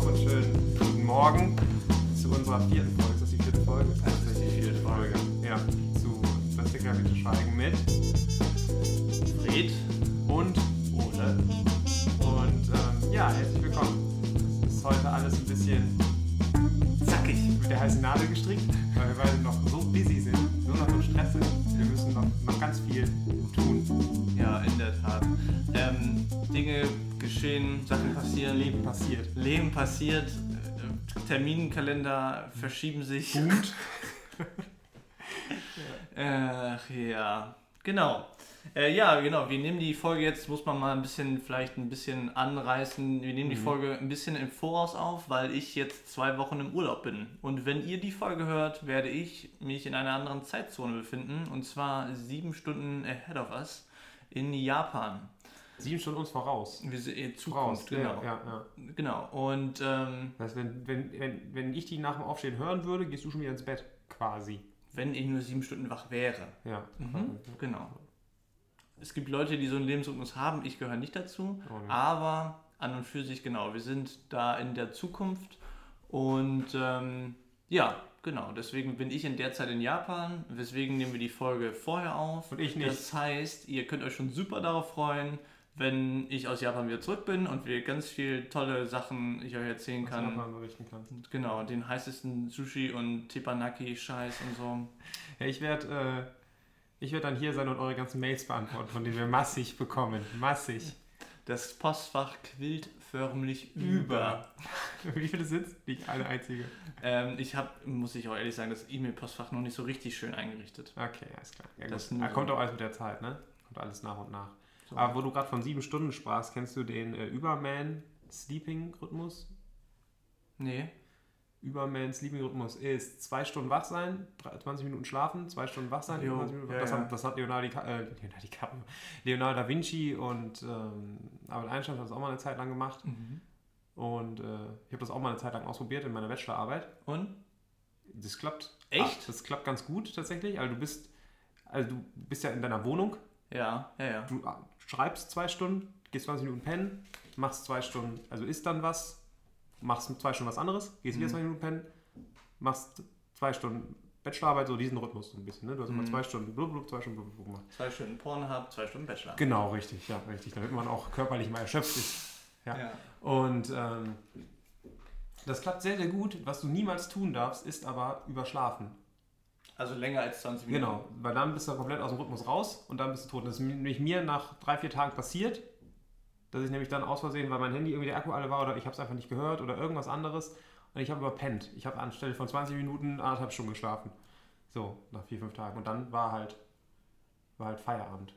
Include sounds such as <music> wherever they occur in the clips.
willkommen und schönen guten Morgen zu unserer vierten Folge. Ist das die vierte Folge? Das ist die vierte Folge. Ja, zu Das bitte schweigen mit Fred und Ole. und ähm, ja, herzlich willkommen. Es ist heute alles ein bisschen Zackig. mit der heißen Nadel gestrickt, geschehen, Sachen passieren, Leben passiert. Leben passiert, äh, Terminkalender verschieben sich. Boomt. <laughs> Ach ja, genau. Äh, ja, genau. Wir nehmen die Folge jetzt, muss man mal ein bisschen, vielleicht ein bisschen anreißen. Wir nehmen die Mhm. Folge ein bisschen im Voraus auf, weil ich jetzt zwei Wochen im Urlaub bin. Und wenn ihr die Folge hört, werde ich mich in einer anderen Zeitzone befinden. Und zwar sieben Stunden ahead of us in Japan. Sieben Stunden uns voraus. Wir sind in Voraus, Zukunft, genau. Ja, ja. Genau. Und ähm, Das heißt, wenn, wenn, wenn, wenn ich die nach dem Aufstehen hören würde, gehst du schon wieder ins Bett, quasi. wenn ich nur sieben Stunden wach wäre. Ja. Mhm, genau. Es gibt Leute, die so einen Lebensrhythmus haben, ich gehöre nicht dazu, Oh, nee. aber an und für sich genau, wir sind da in der Zukunft und ähm, ja, genau, deswegen bin ich in der Zeit in Japan, weswegen nehmen wir die Folge vorher auf. Und ich nicht. Das heißt, ihr könnt euch schon super darauf freuen, wenn ich aus Japan wieder zurück bin und wir ganz viel tolle Sachen ich euch erzählen Was kann. Japan berichten kannst. Genau, den heißesten Sushi und Teppanyaki-Scheiß und so. Ja, ich werde äh, ich werd dann hier sein und eure ganzen Mails beantworten, von denen wir massig bekommen. Massig. Das Postfach quillt förmlich über. <laughs> Wie viele sind es? Nicht eine einzige. Ähm, ich habe, muss ich auch ehrlich sagen, das E-Mail-Postfach noch nicht so richtig schön eingerichtet. Okay, alles klar. Ja, Das nur kommt auch alles mit der Zeit, ne? Kommt alles nach und nach. So. Aber wo du gerade von sieben Stunden sprachst, kennst du den äh, Überman-Sleeping-Rhythmus? Nee. Überman-Sleeping-Rhythmus ist zwei Stunden wach sein, drei- 20 Minuten schlafen, zwei Stunden wach sein, Jo, 20 Minuten. ja, das, ja. Hat, das hat Leonardo, äh, Leonardo, DiCaprio, Leonardo da Vinci und ähm, Albert Einstein hat das auch mal eine Zeit lang gemacht. Und äh, ich habe das auch mal eine Zeit lang ausprobiert in meiner Bachelorarbeit. Und? Das klappt. Echt? Das klappt ganz gut tatsächlich. Also du bist, also du bist ja in deiner Wohnung. Ja, ja, ja. Du schreibst zwei Stunden, gehst 20 Minuten pennen, machst zwei Stunden, also isst dann was, machst zwei Stunden was anderes, gehst wieder Mhm. 20 Minuten pennen, machst zwei Stunden Bachelorarbeit, so diesen Rhythmus so ein bisschen. Ne? Du hast immer Mhm. zwei Stunden blub, blub, zwei Stunden blub, blub gemacht. Zwei Stunden Pornhub, zwei Stunden Bachelor. Genau, richtig, ja, richtig. Damit man auch körperlich mal erschöpft ist. Ja. Ja. Und ähm, das klappt sehr, sehr gut. Was du niemals tun darfst, ist aber überschlafen. Also länger als 20 Minuten. Genau, weil dann bist du komplett aus dem Rhythmus raus und dann bist du tot. Das ist nämlich mir nach drei, vier Tagen passiert, dass ich nämlich dann aus Versehen, weil mein Handy irgendwie der Akku alle war oder ich habe es einfach nicht gehört oder irgendwas anderes und ich habe überpennt. Ich habe anstelle von 20 Minuten anderthalb Stunden geschlafen. So, nach vier, fünf Tagen. Und dann war halt, war halt Feierabend.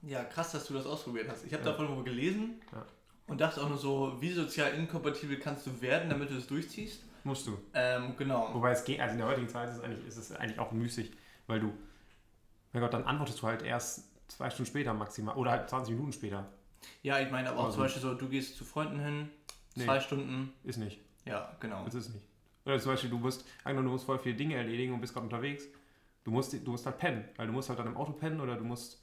Ja, krass, dass du das ausprobiert hast. Ich habe Ja. davon nur gelesen Ja. und dachte auch nur so, wie sozial inkompatibel kannst du werden, damit du es durchziehst. Musst du. Ähm, genau. Wobei es geht, also in der heutigen Zeit ist es eigentlich, ist es eigentlich auch müßig, weil du, mein Gott, dann antwortest du halt erst zwei Stunden später maximal oder halt 20 Minuten später. Ja, ich meine aber auch Also- zum Beispiel so, du gehst zu Freunden hin, Nee. zwei Stunden. Ist nicht. Ja, genau. Das ist nicht. Oder zum Beispiel, du musst, angenommen, du musst voll viele Dinge erledigen und bist gerade unterwegs. Du musst, du musst halt pennen, weil du musst halt dann im Auto pennen oder du musst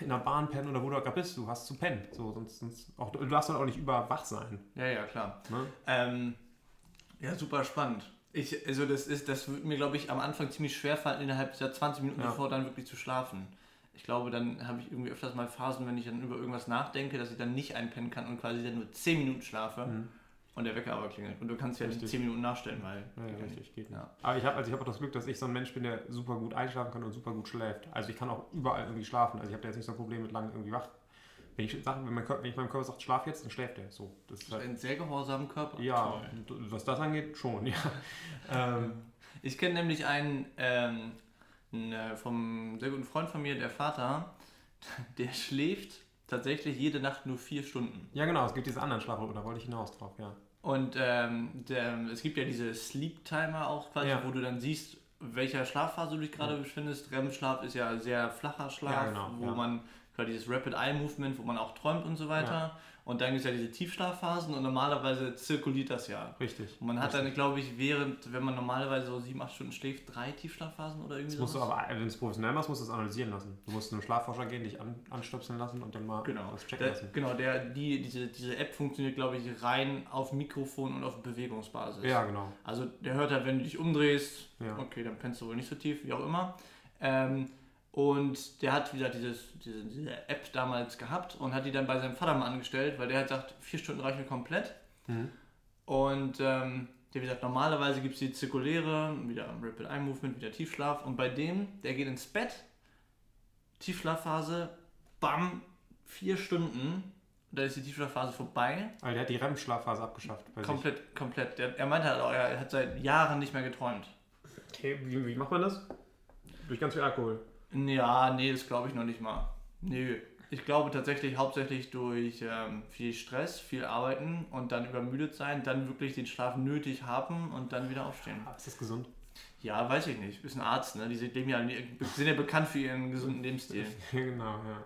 in der Bahn pennen oder wo du gerade bist. Du hast zu pennen. So, sonst, sonst auch, du darfst halt auch nicht überwach sein. Ja, ja, klar. Ne? Ähm, ja, super spannend. Ich, also das ist, das wird mir, glaube ich, am Anfang ziemlich schwer fallen, innerhalb dieser 20 Minuten Ja. bevor dann wirklich zu schlafen. Ich glaube, dann habe ich irgendwie öfters mal Phasen, wenn ich dann über irgendwas nachdenke, dass ich dann nicht einpennen kann und quasi dann nur 10 Minuten schlafe Mhm. und der Wecker aber klingelt. Und du kannst ja nicht Richtig. 10 Minuten nachstellen, weil. Ja, ja, richtig, geht. Ja. Aber ich habe also ich hab auch das Glück, dass ich so ein Mensch bin, der super gut einschlafen kann und super gut schläft. Also ich kann auch überall irgendwie schlafen. Also ich habe da jetzt nicht so ein Problem mit lang irgendwie wach. Wenn ich, sage, wenn, mein Körper, wenn ich meinem Körper sage, schlaf jetzt, dann schläft er. So, das ist halt, einen sehr gehorsamen Körper. ja, Toll. was das angeht, schon, <laughs> ja. ähm, Ich kenne nämlich einen, ähm, einen äh, vom sehr guten Freund von mir, der Vater, <laughs> der schläft tatsächlich jede Nacht nur vier Stunden. ja, genau, es gibt diese anderen Schlafrhythmen, da wollte ich hinaus drauf, ja. Und ähm, der, es gibt ja diese Sleep Timer auch quasi, Ja. wo du dann siehst, welcher Schlafphase du dich gerade befindest. REM-Schlaf ist ja sehr flacher Schlaf, Ja, genau, wo ja. man quasi dieses Rapid Eye Movement, wo man auch träumt und so weiter. Und dann gibt es ja diese Tiefschlafphasen und normalerweise zirkuliert das ja. Richtig. Und man hat Richtig. dann, glaube ich, während, wenn man normalerweise so sieben, acht Stunden schläft, drei Tiefschlafphasen oder irgendwie Das musst du aber, wenn du es professionell machst, musst du es analysieren lassen. Du musst zu einem Schlafforscher gehen, dich an, anstöpseln lassen und dann mal Genau. das checken Der, lassen. genau, der, die, diese, diese App funktioniert, glaube ich, rein auf Mikrofon und auf Bewegungsbasis. Ja, genau. Also der hört halt, wenn du dich umdrehst, Ja. okay, dann pennst du wohl nicht so tief, wie auch immer. Ähm, und der hat wieder dieses, diese, diese App damals gehabt und hat die dann bei seinem Vater mal angestellt, weil der halt sagt, vier Stunden reichen mir komplett. Mhm. Und ähm, der wie gesagt, normalerweise gibt es die zirkuläre, wieder Rapid Eye Movement, wieder Tiefschlaf. Und bei dem, der geht ins Bett, Tiefschlafphase, bam, vier Stunden, da ist die Tiefschlafphase vorbei. Weil der hat die REM-Schlafphase abgeschafft. Komplett, komplett. Der, er meinte halt auch, er hat seit Jahren nicht mehr geträumt. Okay, wie, wie macht man das? Durch ganz viel Alkohol. Ja, nee, das glaube ich noch nicht mal. Nee, ich glaube tatsächlich hauptsächlich durch ähm, viel Stress, viel Arbeiten und dann übermüdet sein, dann wirklich den Schlaf nötig haben und dann wieder aufstehen. Ah, Ist das gesund? Ja, weiß ich nicht. Ist ein Arzt, ne? Die sind, ja, sind ja bekannt für ihren gesunden Lebensstil. <laughs> genau, ja.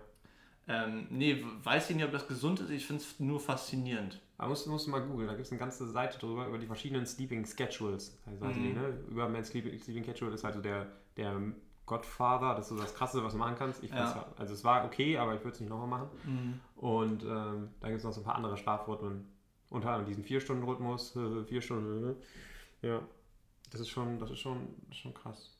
Ähm, nee, weiß ich nicht, ob das gesund ist. Ich finde es nur faszinierend. Aber musst, musst du mal googeln, da gibt es eine ganze Seite drüber, über die verschiedenen Sleeping Schedules. Also, also Mhm. die, ne? Über mein Sleeping, Sleeping Schedule ist halt so der, der Godfather, das ist so das Krasse, was du machen kannst. Ich Ja. Also es war okay, aber ich würde es nicht nochmal machen. Und ähm, dann gibt es noch so ein paar andere Schlafrhythmen. Unter anderem diesen 4-Stunden-Rhythmus, äh, <laughs> 4 Stunden, <laughs> ja. Das ist schon, das ist schon, schon krass.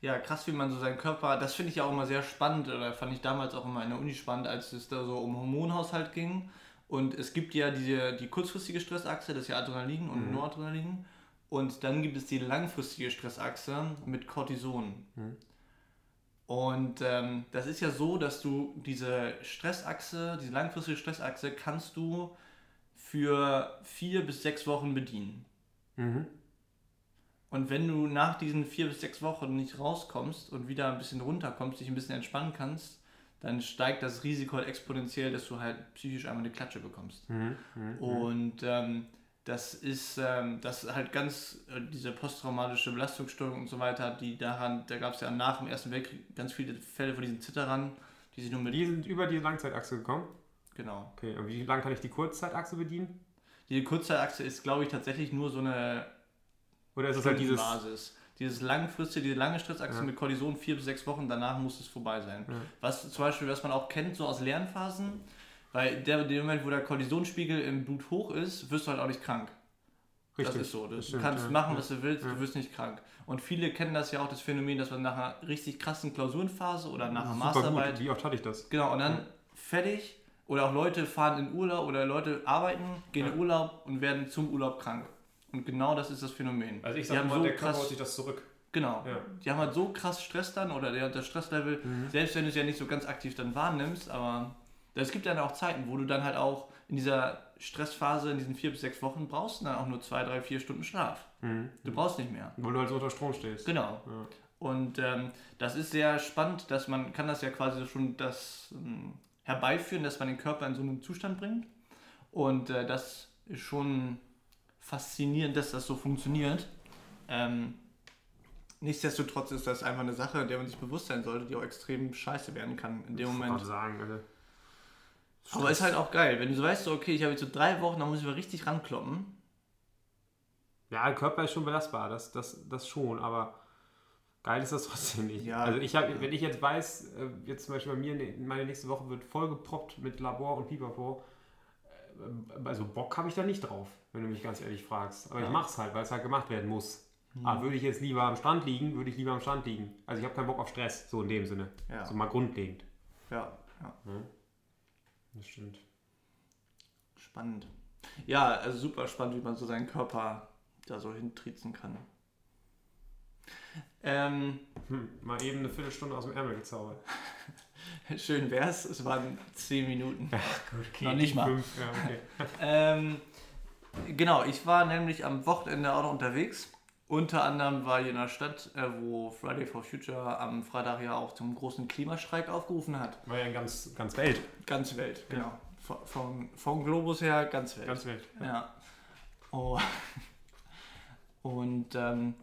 Ja, krass, wie man so seinen Körper, das finde ich ja auch immer sehr spannend, oder fand ich damals auch immer in der Uni spannend, als es da so um Hormonhaushalt ging. Und es gibt ja diese, die kurzfristige Stressachse, das ist ja Adrenalin und Mhm. Noradrenalin. Und dann gibt es die langfristige Stressachse mit Cortison. Mhm. Und ähm, das ist ja so, dass du diese Stressachse, diese langfristige Stressachse, kannst du für vier bis sechs Wochen bedienen. Mhm. Und wenn du nach diesen vier bis sechs Wochen nicht rauskommst und wieder ein bisschen runterkommst, dich ein bisschen entspannen kannst, dann steigt das Risiko halt exponentiell, dass du halt psychisch einmal eine Klatsche bekommst. Mhm. Mhm. Und ähm, das ist ähm, das halt ganz äh, diese posttraumatische Belastungsstörung und so weiter, die daran, da gab es ja nach dem Ersten Weltkrieg ganz viele Fälle von diesen Zitterern, die sich nur mit Die sind über die Langzeitachse gekommen. genau. Okay, und wie lange kann ich die Kurzzeitachse bedienen? Die Kurzzeitachse ist, glaube ich, tatsächlich nur so eine Oder ist es halt dieses. Basis. Dieses langfristige, diese lange Stressachse Ja. mit Cortison vier bis sechs Wochen, danach muss es vorbei sein. Ja. Was zum Beispiel, was man auch kennt, so aus Lernphasen, weil der, der Moment, wo der Cortisonspiegel im Blut hoch ist, wirst du halt auch nicht krank. Richtig. Das ist so. Du das stimmt, kannst ja. machen, Ja. was du willst, Ja. du wirst nicht krank. Und viele kennen das ja auch, das Phänomen, dass man nach einer richtig krassen Klausurenphase oder nach einer Masterarbeit Gut. Wie oft hatte ich das? Genau, und dann fertig. Oder auch Leute fahren in Urlaub oder Leute arbeiten, gehen Ja. in Urlaub und werden zum Urlaub krank. Und genau das ist das Phänomen. Also ich sage mal, so der Körper krass- holt sich das zurück. Genau. Ja. Die haben halt so krass Stress dann oder der, das Stresslevel, Mhm. selbst wenn du es ja nicht so ganz aktiv dann wahrnimmst, aber es gibt dann auch Zeiten, wo du dann halt auch in dieser Stressphase, in diesen vier bis sechs Wochen, brauchst du dann auch nur zwei, drei, vier Stunden Schlaf. Mhm. Du brauchst nicht mehr. Wo du halt so unter Strom stehst. Genau. Ja. Und ähm, das ist sehr spannend, dass man kann das ja quasi schon das ähm, herbeiführen, dass man den Körper in so einen Zustand bringt. Und äh, das ist schon faszinierend, dass das so funktioniert. Ähm, nichtsdestotrotz ist das einfach eine Sache, der man sich bewusst sein sollte, die auch extrem scheiße werden kann in dem Ich Moment. wollte sagen. Aber ist halt auch geil, wenn du so weißt, so, okay, ich habe jetzt so drei Wochen, da muss ich mal richtig rankloppen. Ja, der Körper ist schon belastbar, das, das, das schon, aber geil ist das trotzdem nicht. Ja. Also ich hab, wenn ich jetzt weiß, äh, jetzt zum Beispiel bei mir, ne- meine nächste Woche wird vollgeproppt mit Labor und Pipapo, äh, also Bock habe ich da nicht drauf, wenn du mich ganz ehrlich fragst. Aber Ja. ich mache es halt, weil es halt gemacht werden muss. Aber würde ich jetzt lieber am Strand liegen, würde ich lieber am Strand liegen. Also ich habe keinen Bock auf Stress, so in dem Sinne. Ja. So mal grundlegend. Ja, ja. Das stimmt. Spannend. Ja, also super spannend, wie man so seinen Körper da so hintrizen kann. Ähm, Hm, mal eben eine Viertelstunde aus dem Ärmel gezaubert. <laughs> schön wär's, es waren zehn Minuten. Okay, Noch nicht mal. Fünf, ja, okay. <laughs> ähm, genau, ich war nämlich am Wochenende auch noch unterwegs. Unter anderem war hier in der Stadt, äh, wo Friday for Future am Freitag ja auch zum großen Klimastreik aufgerufen hat. War ja in ganz, ganz Welt. Ganz Welt, genau. Von, von, vom Globus her ganz Welt. Ganz Welt. Ja. Oh. <laughs> Und ähm,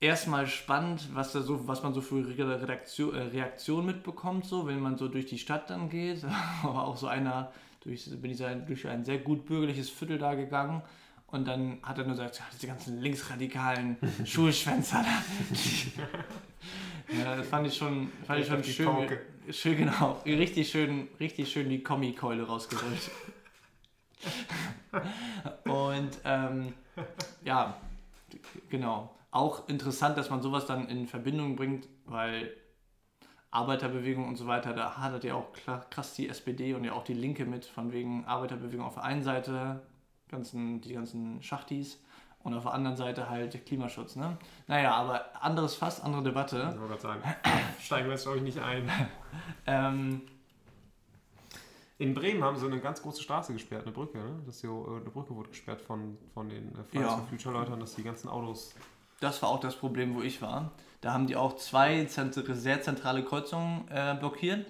erstmal spannend, was da so, was man so für Redaktion, äh, Reaktionen mitbekommt, so, wenn man so durch die Stadt dann geht. <laughs> Aber auch so einer, durch, bin ich durch ein sehr gut bürgerliches Viertel da gegangen. Und dann hat er nur gesagt, diese ganzen linksradikalen <laughs> Schulschwänzer da. ja, das fand ich schon, fand ich schon schön, schön, genau, richtig schön, richtig schön die Kommikeule rausgerollt. Und ähm, ja, genau. Auch interessant, dass man sowas dann in Verbindung bringt, weil Arbeiterbewegung und so weiter, da hadert ja auch krass die SPD und ja auch die Linke mit, von wegen Arbeiterbewegung auf der einen Seite, ganzen, die ganzen Schachtis und auf der anderen Seite halt Klimaschutz. Ne? Naja, aber anderes Fass, andere Debatte. Ich wollte gerade sagen, steigen wir jetzt glaube ich nicht ein. <laughs> ähm, in Bremen haben sie eine ganz große Straße gesperrt, eine Brücke. Ne? Das hier, äh, eine Brücke wurde gesperrt von, von den äh, Fridays ja. for Future Leuten, dass die ganzen Autos. Das war auch das Problem, wo ich war. Da haben die auch zwei sehr zentrale Kreuzungen äh, blockiert.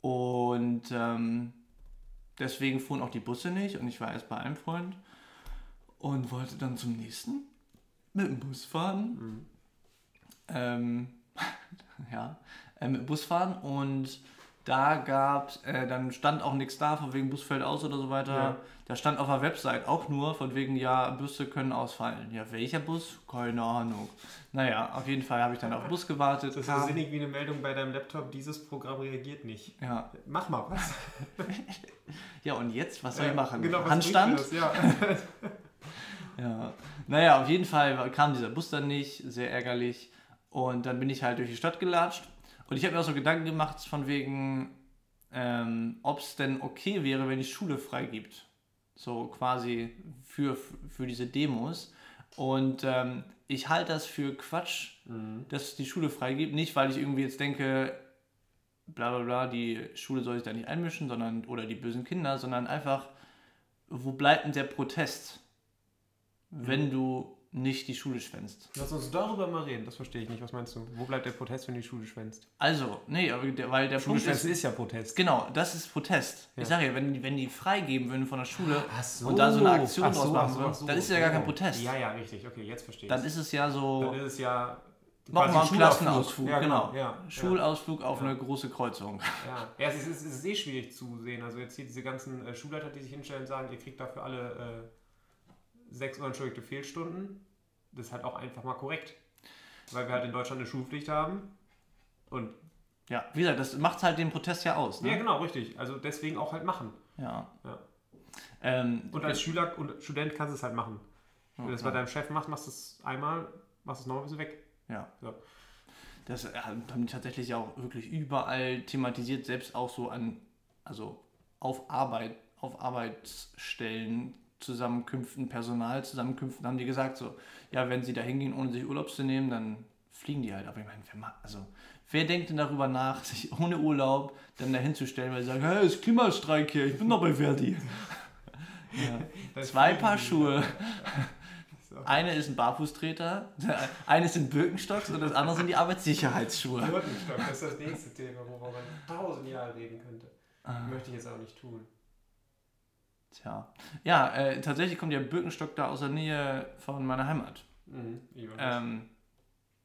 Und ähm, deswegen fuhren auch die Busse nicht. Und ich war erst bei einem Freund und wollte dann zum nächsten mit dem Bus fahren. Mhm. Ähm, <laughs> ja, äh, mit dem Bus fahren und da gab äh, dann stand auch nichts da, von wegen Bus fällt aus oder so weiter. Ja. Da stand auf der Website auch nur von wegen, ja, Busse können ausfallen. Ja, welcher Bus? Keine Ahnung. Naja, auf jeden Fall habe ich dann auf den Bus gewartet. Das ist so sinnig wie eine Meldung bei deinem Laptop, dieses Programm reagiert nicht. Ja. Mach mal was. <laughs> ja, und jetzt, was soll ich machen? Genau, was Handstand? Das? Ja. <laughs> ja. Naja, auf jeden Fall kam dieser Bus dann nicht, sehr ärgerlich. Und dann bin ich halt durch die Stadt gelatscht und ich habe mir auch so Gedanken gemacht, von wegen, ähm, ob es denn okay wäre, wenn die Schule freigibt. So quasi für, für diese Demos. Und ähm, ich halte das für Quatsch, mhm. dass die Schule freigibt. Nicht, weil ich irgendwie jetzt denke, bla bla bla, die Schule soll sich da nicht einmischen, sondern, oder die bösen Kinder, sondern einfach, wo bleibt denn der Protest, mhm. wenn du nicht die Schule schwänzt. Lass uns darüber mal reden, das verstehe ich nicht. Was meinst du? Wo bleibt der Protest, wenn die Schule schwänzt? Also, nee, weil der Schule Punkt ist, ist ja Protest. Genau, das ist Protest. Ja. Ich sage ja, wenn, wenn die freigeben würden von der Schule so. und da so eine Aktion draus machen so, würden, so, dann ist es ja gar kein Protest. Ja, ja, richtig. Okay, jetzt verstehe ich Dann ist es ja so... Dann ist es ja... Nochmal ein Klassenausflug, ja, genau. Ja, Schulausflug auf eine große Kreuzung. Ja, ja es, ist, es ist eh schwierig zu sehen. Also jetzt hier diese ganzen äh, Schulleiter, die sich hinstellen und sagen, ihr kriegt dafür alle äh, sechs unentschuldigte Fehlstunden das ist halt auch einfach mal korrekt. Weil wir halt in Deutschland eine Schulpflicht haben. Und ja, wie gesagt, das macht halt den Protest ja aus. Ne? Ja, genau, richtig. Also deswegen auch halt machen. Ja. ja. Ähm, und als Schüler und Student kannst du es halt machen. Wenn du das bei deinem Chef machst, machst du es einmal, machst du es noch ein bisschen weg. Ja. So. Das äh, haben die tatsächlich auch wirklich überall thematisiert, selbst auch so an, also auf Arbeit, auf Arbeitsstellen Zusammenkünften, Personalzusammenkünften haben die gesagt, so, ja, wenn sie da hingehen, ohne sich Urlaub zu nehmen, dann fliegen die halt. Aber ich meine, wer, also, wer denkt denn darüber nach, <laughs> sich ohne Urlaub dann dahin zu stellen, weil sie sagen, hey, es ist Klimastreik hier, ich bin doch bei Verdi. <laughs> ja. Zwei Paar Schuhe. <laughs> Eine ist ein Barfußtreter, eine sind Birkenstocks und das andere sind die Arbeitssicherheitsschuhe. Birkenstock, das ist das nächste Thema, worüber man tausend Jahre reden könnte. Ah. Möchte ich jetzt auch nicht tun. Tja. Ja, äh, tatsächlich kommt ja Birkenstock da aus der Nähe von meiner Heimat. Mhm, ähm,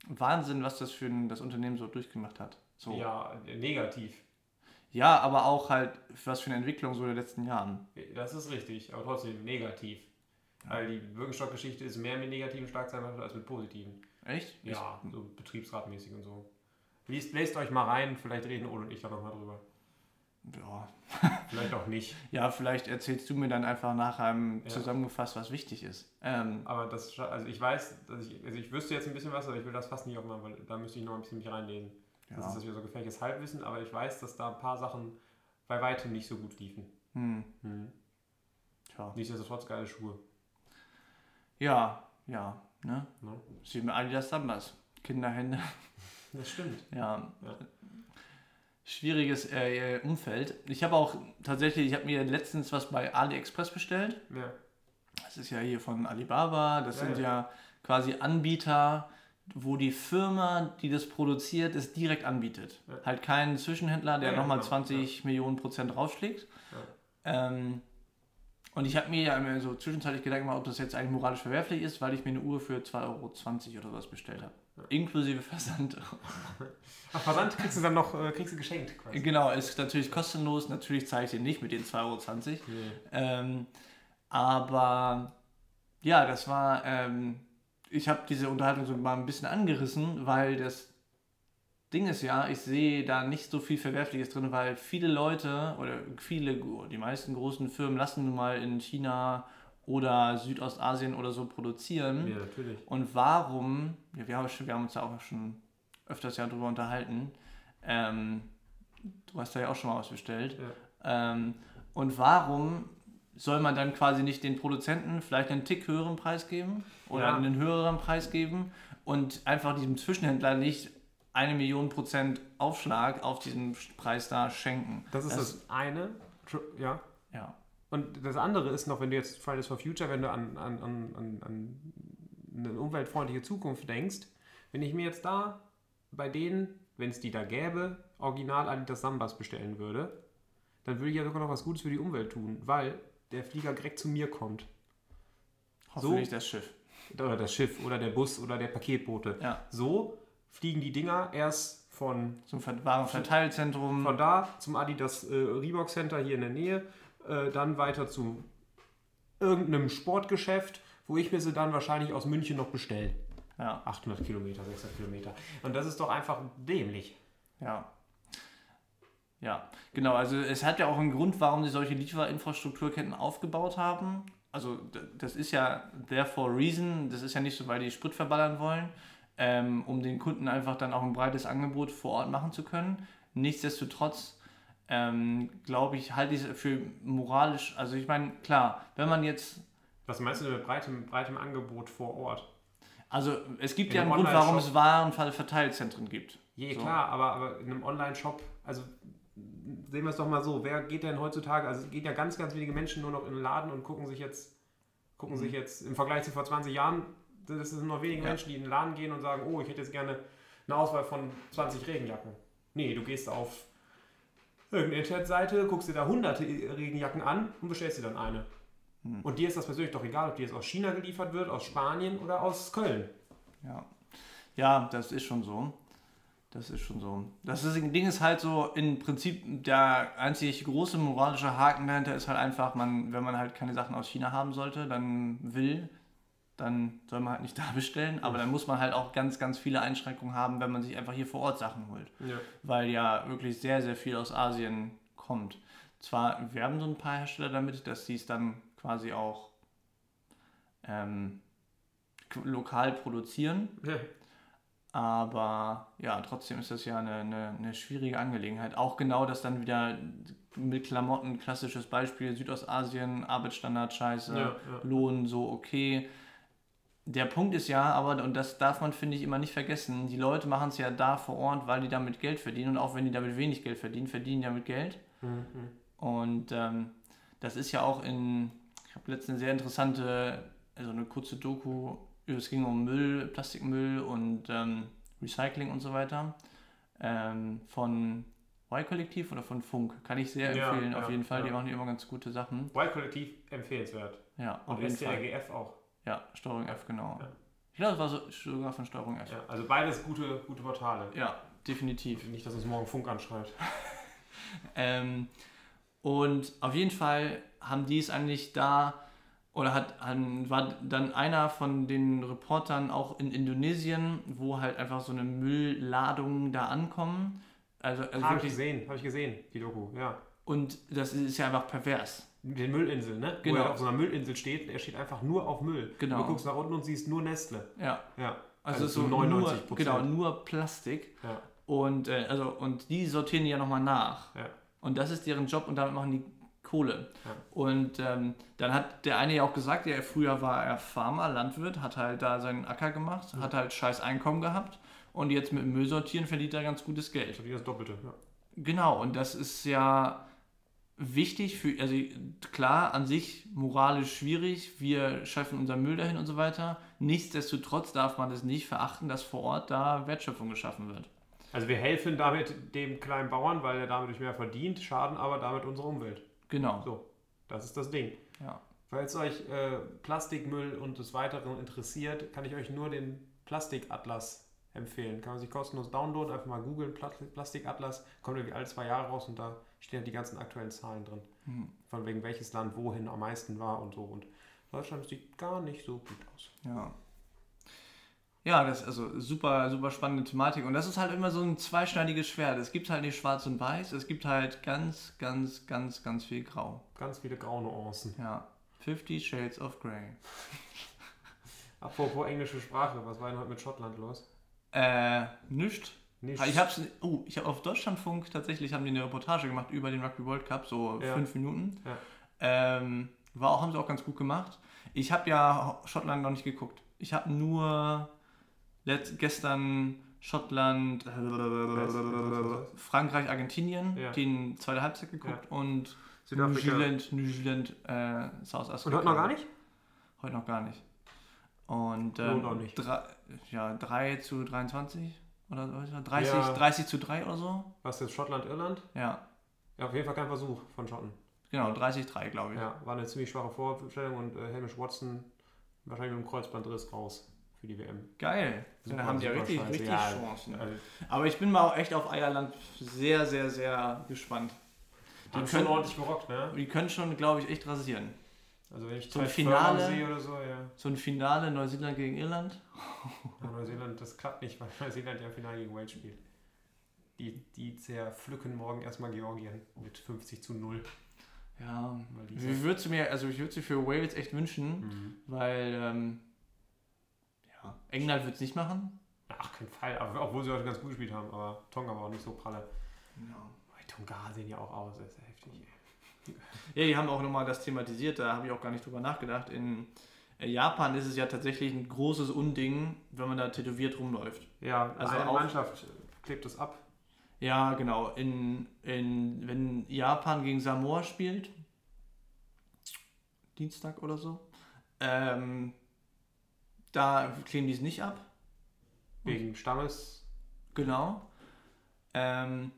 Wahnsinn, was das für ein, das Unternehmen so durchgemacht hat. So. Ja, negativ. Ja, aber auch halt, was für eine Entwicklung so in den letzten Jahren. Das ist richtig, aber trotzdem negativ. Weil die Birkenstock-Geschichte ist mehr mit negativen Schlagzeilen als mit positiven. Echt? Ja, so betriebsratmäßig und so. Liest, lest euch mal rein, vielleicht reden Ole und ich da nochmal drüber. Ja. Vielleicht auch nicht. <laughs> ja, vielleicht erzählst du mir dann einfach nachher ja. zusammengefasst, was wichtig ist. Ähm, aber das, also ich weiß, dass ich, also ich wüsste jetzt ein bisschen was, aber ich will das fast nicht aufmachen, weil da müsste ich noch ein bisschen mich reinlesen. Ja. Das ist das wieder so gefährliches Halbwissen, aber ich weiß, dass da ein paar Sachen bei weitem nicht so gut liefen. Hm. Hm. Tja. Nichtsdestotrotz geile Schuhe. Ja, ja. Ne? No. Sieht mir Adidas Sambas. Kinderhände. Das stimmt. Ja. ja schwieriges äh, Umfeld. Ich habe auch tatsächlich, ich habe mir letztens was bei AliExpress bestellt. Ja. Das ist ja hier von Alibaba. Das ja, sind ja. ja quasi Anbieter, wo die Firma, die das produziert, es direkt anbietet. Halt kein Zwischenhändler, der nochmal genau. 20 Millionen Prozent draufschlägt. Ähm, Und ich habe mir ja immer so zwischenzeitlich Gedanken gemacht, ob das jetzt eigentlich moralisch verwerflich ist, weil ich mir eine Uhr für 2,20 Euro oder sowas bestellt habe. Inklusive Versand. Ach, Versand kriegst du dann noch äh, kriegst du geschenkt. Quasi. Genau, ist natürlich kostenlos. Natürlich zeige ich den nicht mit den 2,20 Euro. Nee. Ähm, aber ja, das war. Ähm, ich habe diese Unterhaltung so mal ein bisschen angerissen, weil das Ding ist ja, ich sehe da nicht so viel Verwerfliches drin, weil viele Leute oder viele, die meisten großen Firmen lassen nun mal in China oder Südostasien oder so produzieren. Ja, natürlich. Und warum, ja, wir, haben, wir haben uns ja auch schon öfters ja darüber unterhalten, ähm, du hast da ja auch schon mal was bestellt. Ja. Ähm, und warum soll man dann quasi nicht den Produzenten vielleicht einen Tick höheren Preis geben oder ja. einen höheren Preis geben und einfach diesem Zwischenhändler nicht eine Million Prozent Aufschlag auf diesen Preis da schenken. Das ist das, das eine, ja. Ja. Und das andere ist noch, wenn du jetzt Fridays for Future, wenn du an, an, an, an eine umweltfreundliche Zukunft denkst, wenn ich mir jetzt da bei denen, wenn es die da gäbe, original Adidas Sambas bestellen würde, dann würde ich ja sogar noch was Gutes für die Umwelt tun, weil der Flieger direkt zu mir kommt. Hoffentlich so, das Schiff. Oder das Schiff oder der Bus oder der Paketbote. Ja. So fliegen die Dinger erst von zum Warenverteilzentrum von da zum Adidas äh, Reebok Center hier in der Nähe, äh, dann weiter zu irgendeinem Sportgeschäft, wo ich mir sie dann wahrscheinlich aus München noch bestelle. Ja. 800 Kilometer, 600 Kilometer. Und das ist doch einfach dämlich. Ja. Ja, genau. Also es hat ja auch einen Grund, warum sie solche Lieferinfrastrukturketten aufgebaut haben. Also das ist ja therefore reason. Das ist ja nicht so, weil die Sprit verballern wollen, ähm, um den Kunden einfach dann auch ein breites Angebot vor Ort machen zu können. Nichtsdestotrotz ähm, glaube ich, halte ich es für moralisch. Also ich meine, klar, wenn man jetzt. Was meinst du mit breitem, breitem Angebot vor Ort? Also es gibt in ja einen Grund, warum es Warenverteilzentren gibt. Je, so. klar, aber, aber in einem Online-Shop, also sehen wir es doch mal so, wer geht denn heutzutage, also es gehen ja ganz, ganz wenige Menschen nur noch in den Laden und gucken sich jetzt, gucken mhm. sich jetzt im Vergleich zu vor 20 Jahren, das sind noch wenige ja. Menschen, die in den Laden gehen und sagen, oh, ich hätte jetzt gerne eine Auswahl von 20 Regenjacken. Nee, du gehst auf irgendeine Internetseite, guckst dir da hunderte Regenjacken an und bestellst dir dann eine. Hm. Und dir ist das persönlich doch egal, ob die jetzt aus China geliefert wird, aus Spanien oder aus Köln. Ja, ja das ist schon so. Das ist schon so. Das ist, Ding ist halt so, im Prinzip der einzig große moralische Haken dahinter ist halt einfach, man, wenn man halt keine Sachen aus China haben sollte, dann will, dann soll man halt nicht <laughs> da bestellen. Aber dann muss man halt auch ganz, ganz viele Einschränkungen haben, wenn man sich einfach hier vor Ort Sachen holt. Ja. Weil ja wirklich sehr, sehr viel aus Asien kommt. Zwar werben so ein paar Hersteller damit, dass sie es dann quasi auch ähm, lokal produzieren. Ja. Aber ja, trotzdem ist das ja eine, eine, eine, schwierige Angelegenheit. Auch genau das dann wieder mit Klamotten, klassisches Beispiel, Südostasien, Arbeitsstandard scheiße, ja. Lohn so okay. Der Punkt ist ja, aber, und das darf man, finde ich, immer nicht vergessen, die Leute machen es ja da vor Ort, weil die damit Geld verdienen. Und auch wenn die damit wenig Geld verdienen, verdienen die damit Geld. Mhm. Und ähm, das ist ja auch in, ich habe letztens eine sehr interessante, also eine kurze Doku, es ging um Müll, Plastikmüll und ähm, Recycling und so weiter. Ähm, von Y-Kollektiv oder von Funk. Kann ich sehr empfehlen, ja, auf jeden Fall. Ja. Die machen immer ganz gute Sachen. Y-Kollektiv empfehlenswert. Ja, auf und STRGF auch. Ja, Steuerung F, genau. Ja. Ich glaube, das war so, sogar von Steuerung F. Ja, also beides gute, gute Portale. Ja, definitiv. Nicht, dass uns morgen Funk anschreibt. <laughs> ähm, und auf jeden Fall haben die es eigentlich da, oder hat, war dann einer von den Reportern auch in Indonesien, wo halt einfach so eine Müllladung da ankommen. Also, also habe ich gesehen, habe ich gesehen, die Doku, ja. Und das ist ja einfach pervers den Müllinseln, ne? Genau. Wo er auf so einer Müllinsel steht, er steht einfach nur auf Müll. Genau. Du guckst nach unten und siehst nur Nestle. Ja. Ja. Also, also so 99 Prozent. Genau, nur Plastik. Ja. Und, äh, also, und die sortieren die ja nochmal nach. Ja. Und das ist deren Job und damit machen die Kohle. Ja. Und ähm, dann hat der eine ja auch gesagt, ja, früher war er Farmer, Landwirt, hat halt da seinen Acker gemacht, mhm. hat halt scheiß Einkommen gehabt und jetzt mit Müll sortieren verdient er ganz gutes Geld. Verdient das Doppelte, ja. Genau, und das ist ja wichtig für, also klar, an sich moralisch schwierig, wir schaffen unser Müll dahin und so weiter. Nichtsdestotrotz darf man es nicht verachten, dass vor Ort da Wertschöpfung geschaffen wird. Also wir helfen damit dem kleinen Bauern, weil er damit mehr verdient, schaden aber damit unsere Umwelt. Genau. So. Das ist das Ding. Ja. Falls euch äh, Plastikmüll und des Weiteren interessiert, kann ich euch nur den Plastikatlas empfehlen. Kann man sich kostenlos downloaden, einfach mal googeln, Pla- Plastikatlas, kommt irgendwie alle zwei Jahre raus und da stehen halt die ganzen aktuellen Zahlen drin. Hm. Von wegen welches Land wohin am meisten war und so. Und Deutschland sieht gar nicht so gut aus. Ja. Ja, das ist also super, super spannende Thematik. Und das ist halt immer so ein zweischneidiges Schwert. Es gibt halt nicht schwarz und weiß, es gibt halt ganz, ganz, ganz, ganz viel Grau. Ganz viele Graunuancen. Ja. 50 Shades of Grey. <laughs> Apropos englische Sprache, was war denn heute mit Schottland los? Äh, nischt. Nicht. Ich hab's, oh, ich habe auf Deutschlandfunk tatsächlich haben die eine Reportage gemacht über den Rugby World Cup, so Ja. fünf Minuten. Ja. Ähm, war auch, haben sie auch ganz gut gemacht. Ich habe ja Schottland noch nicht geguckt. Ich habe nur letzt, gestern Schottland, was? Frankreich, Argentinien, Ja. die zweite Halbzeit geguckt und New. Zealand, New Zealand, äh, South Africa. Und heute noch gar nicht? Heute noch gar nicht. Und ähm, nicht. Drei, ja, 3 zu 23 oder so, 30, Ja. 30 zu 3 oder so. Was jetzt Schottland, Irland? Ja, Ja, auf jeden Fall kein Versuch von Schotten. genau, 30-3, glaube ich. Ja, war eine ziemlich schwache Vorstellung und äh, Hamish Watson wahrscheinlich mit dem Kreuzbandriss raus für die WM. Geil. Super, da haben die ja richtig, scheiße. richtig Ja, Chancen. Also, Aber ich bin mal auch echt auf Eierland sehr, sehr, sehr gespannt. die haben können- schon ordentlich gerockt, ne? Die können schon, glaube ich, echt rasieren. Also wenn ich So ein Finale- sehe oder so, ja. So ein Finale Neuseeland gegen Irland. ja. Neuseeland, das klappt nicht, weil Neuseeland ja im Finale gegen Wales spielt. Die, die zerpflücken morgen erstmal Georgien mit 50 zu 0. Ja, ich würde sie mir, also ich würde sie für Wales echt wünschen, Mhm. weil ähm, ja, England wird es nicht machen. Ach, kein Fall. Aber, obwohl sie heute ganz gut gespielt haben. Aber Tonga war auch nicht so pralle. Ja. Tonga sehen ja auch aus. Das ist ja heftig. ey. Ja, die haben auch nochmal das thematisiert, da habe ich auch gar nicht drüber nachgedacht. In äh, Japan ist es ja tatsächlich ein großes Unding, wenn man da tätowiert rumläuft. Ja, Also eine auch- Mannschaft klebt das ab. Ja, genau. In, in, wenn Japan gegen Samoa spielt, Dienstag oder so, ähm, da kleben die es nicht ab. Wegen Stammes. Genau. Ähm,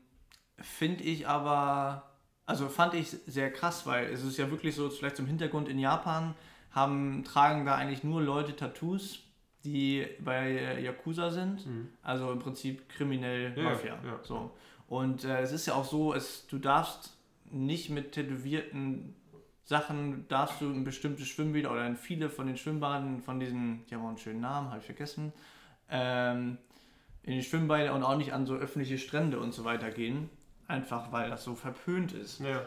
Finde ich aber, also fand ich sehr krass, weil es ist ja wirklich so, vielleicht zum Hintergrund in Japan haben, tragen da eigentlich nur Leute Tattoos, die bei Yakuza sind. Mhm. Also im Prinzip kriminell Ja, Mafia. ja. So. Und äh, es ist ja auch so, es, du darfst nicht mit tätowierten Sachen, darfst du in bestimmte Schwimmbäder oder in viele von den Schwimmbaden, von diesen, die haben auch einen schönen Namen, habe ich vergessen, ähm, in die Schwimmbäder und auch nicht an so öffentliche Strände und so weiter gehen. Einfach weil das so verpönt ist. Ja.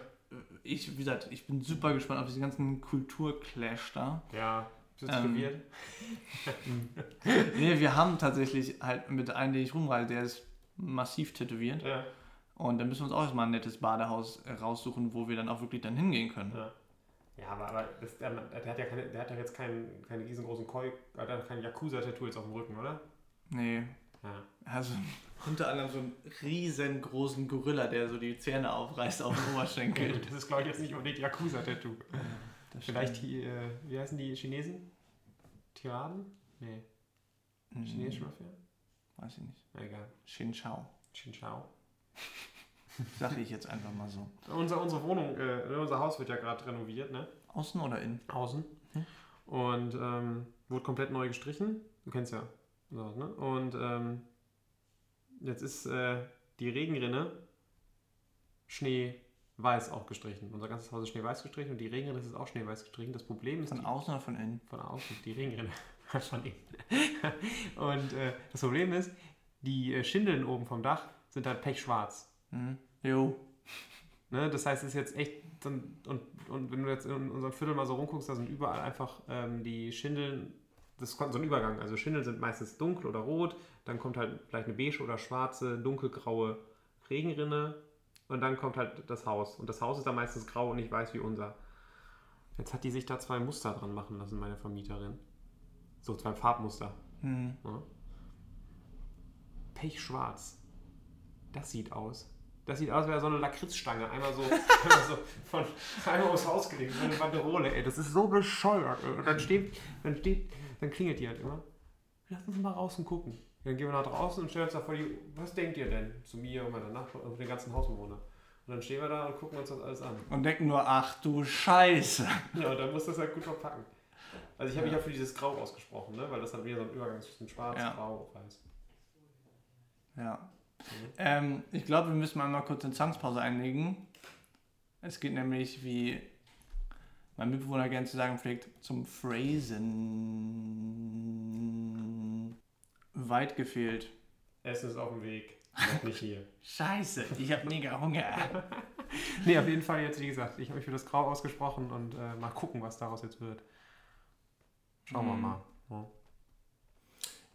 Ich, wie gesagt, ich bin super gespannt auf diesen ganzen Kulturclash da. Ja. Bist du Ähm, tätowiert? Nee, wir haben tatsächlich halt mit einem, den ich rumreise, der ist massiv tätowiert. Ja. Und dann müssen wir uns auch erstmal ein nettes Badehaus äh, raussuchen, wo wir dann auch wirklich dann hingehen können. Ja. Ja, aber, aber das, der, der, hat ja keine, der hat ja jetzt keinen, keinen riesengroßen Koi, äh, der hat kein Yakuza-Tattoo jetzt auf dem Rücken, oder? Nee. Ja. Also unter anderem so einen riesengroßen Gorilla, der so die Zähne aufreißt auf dem Oberschenkel. Das ist, glaube ich, jetzt nicht unbedingt Yakuza-Tattoo. Das Vielleicht die, äh, wie heißen die Chinesen? Tiraden? Nee. Hm, Chinesische Mafia? Weiß ich nicht. Na, egal. Xin Chao. Xinjiao. <laughs> Sag ich jetzt einfach mal so. Unser, unsere Wohnung, äh, unser Haus wird ja gerade renoviert, ne? Außen oder innen? Außen. Mhm. Und ähm, wurde komplett neu gestrichen. Du kennst ja sowas, ne? Und ähm, jetzt ist äh, die Regenrinne schneeweiß auch gestrichen. Unser ganzes Haus ist schneeweiß gestrichen und die Regenrinne ist auch schneeweiß gestrichen. Das Problem ist, Von die, außen oder von innen? von außen, die Regenrinne <laughs> von innen. <laughs> und äh, das Problem ist, die äh, Schindeln oben vom Dach sind halt pechschwarz. Mhm. Jo. Ne? Das heißt, es ist jetzt echt, so und, und wenn du jetzt in unserem Viertel mal so rumguckst, da sind überall einfach ähm, die Schindeln, das ist so ein Übergang. Also Schindeln sind meistens dunkel oder rot, dann kommt halt vielleicht eine beige oder schwarze, dunkelgraue Regenrinne und dann kommt halt das Haus. Und das Haus ist dann meistens grau und nicht weiß wie unser. Jetzt hat die sich da zwei Muster dran machen lassen, meine Vermieterin. So zwei Farbmuster. Mhm. Ja. Pechschwarz. Das sieht aus. Das sieht aus wie so eine Lakritzstange. Einmal so, <laughs> einmal so von einmal aufs Haus gelegt, so eine Banderole, ey. Das ist so bescheuert. Und dann steht, dann steht, dann klingelt die halt immer. Lass uns mal draußen gucken. Dann gehen wir nach draußen und stellen uns da vor die, was denkt ihr denn zu mir und meiner Nachbarin und den ganzen Hausbewohner? Und Und dann stehen wir da und gucken uns das alles an. Und denken nur, ach du Scheiße. Ja, und dann muss das halt gut verpacken. Also ich habe Ja. mich ja für dieses Grau ausgesprochen, ne? weil das dann wieder so ein Übergang zwischen Schwarz, Ja. Grau, Weiß. Ja. Ähm, ich glaube, wir müssen mal kurz eine Zwangspause einlegen. Es geht nämlich, wie mein Mitbewohner gerne zu sagen pflegt, zum Phrasen. Weit gefehlt. Essen ist auf dem Weg, noch nicht hier. <laughs> Scheiße, ich habe mega Hunger. <laughs> nee, auf jeden Fall jetzt, wie gesagt, ich habe mich für das Grau ausgesprochen und äh, mal gucken, was daraus jetzt wird. Schauen wir Mhm. mal. Ja.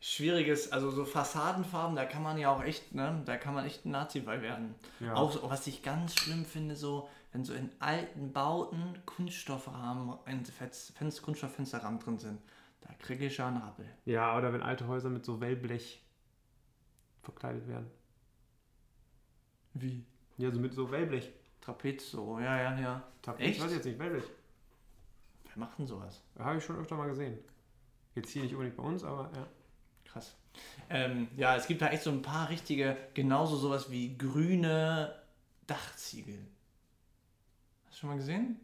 Schwieriges, also so Fassadenfarben, da kann man ja auch echt, ne, da kann man echt ein Nazi bei werden. Ja. Auch so, was ich ganz schlimm finde, so, wenn so in alten Bauten Kunststoffrahmen, Fenster, Kunststofffensterrahmen drin sind, da kriege ich ja einen Rappel. ja, oder wenn alte Häuser mit so Wellblech verkleidet werden. Wie? Ja, so mit so Wellblech. Trapez so, ja, ja, ja. Tapet, Echt? weiß ich jetzt nicht, Wellblech. Wer macht denn sowas? Habe ich schon öfter mal gesehen. Jetzt hier nicht unbedingt bei uns, aber ja. Krass. Ähm, ja, es gibt da echt so ein paar richtige, genauso sowas wie grüne Dachziegel. Hast du schon mal gesehen?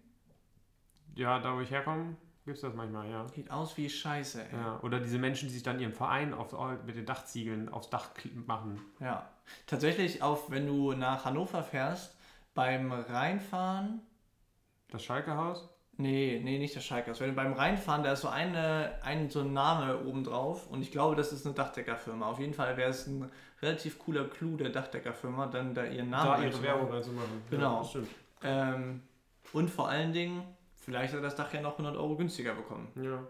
Ja, da wo ich herkomme, gibt es das manchmal, ja. Sieht aus wie Scheiße, ey. ja. Oder diese Menschen, die sich dann ihren Verein auf, mit den Dachziegeln aufs Dach machen. Ja. Tatsächlich, auch wenn du nach Hannover fährst, beim Reinfahren, Das Schalke-Haus? Nee, nee, nicht der Schalkers, wenn du beim Reinfahren, da ist so eine, ein, so ein Name oben drauf und ich glaube, das ist eine Dachdeckerfirma. Auf jeden Fall wäre es ein relativ cooler Clou der Dachdeckerfirma, dann da ihren Namen Da ihre. Werbung reinzumachen. Genau. Ja, das stimmt. Ähm, und vor allen Dingen, vielleicht hat das Dach ja noch 100 Euro günstiger bekommen. Ja.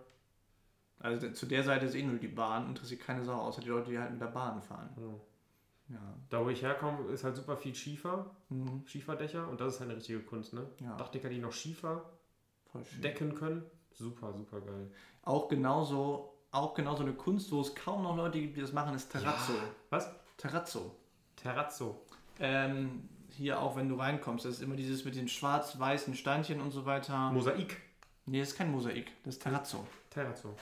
Also zu der Seite ist eh nur die Bahn, interessiert keine Sau, außer die Leute, die halt mit der Bahn fahren. ja. Ja. Da wo ich herkomme, ist halt super viel Schiefer, Mhm. Schieferdächer und das ist halt eine richtige Kunst, ne? Ja, Dachdecker, die noch Schiefer. Decken können. Super, super geil. Auch genauso, auch genauso eine Kunst, wo es kaum noch Leute gibt, die das machen, ist Terrazzo. Was? Terrazzo. Terrazzo. Ähm, hier auch, wenn du reinkommst, das ist immer dieses mit den schwarz-weißen Steinchen und so weiter. Mosaik. Nee, das ist kein Mosaik, das ist Terrazzo. Terrazzo.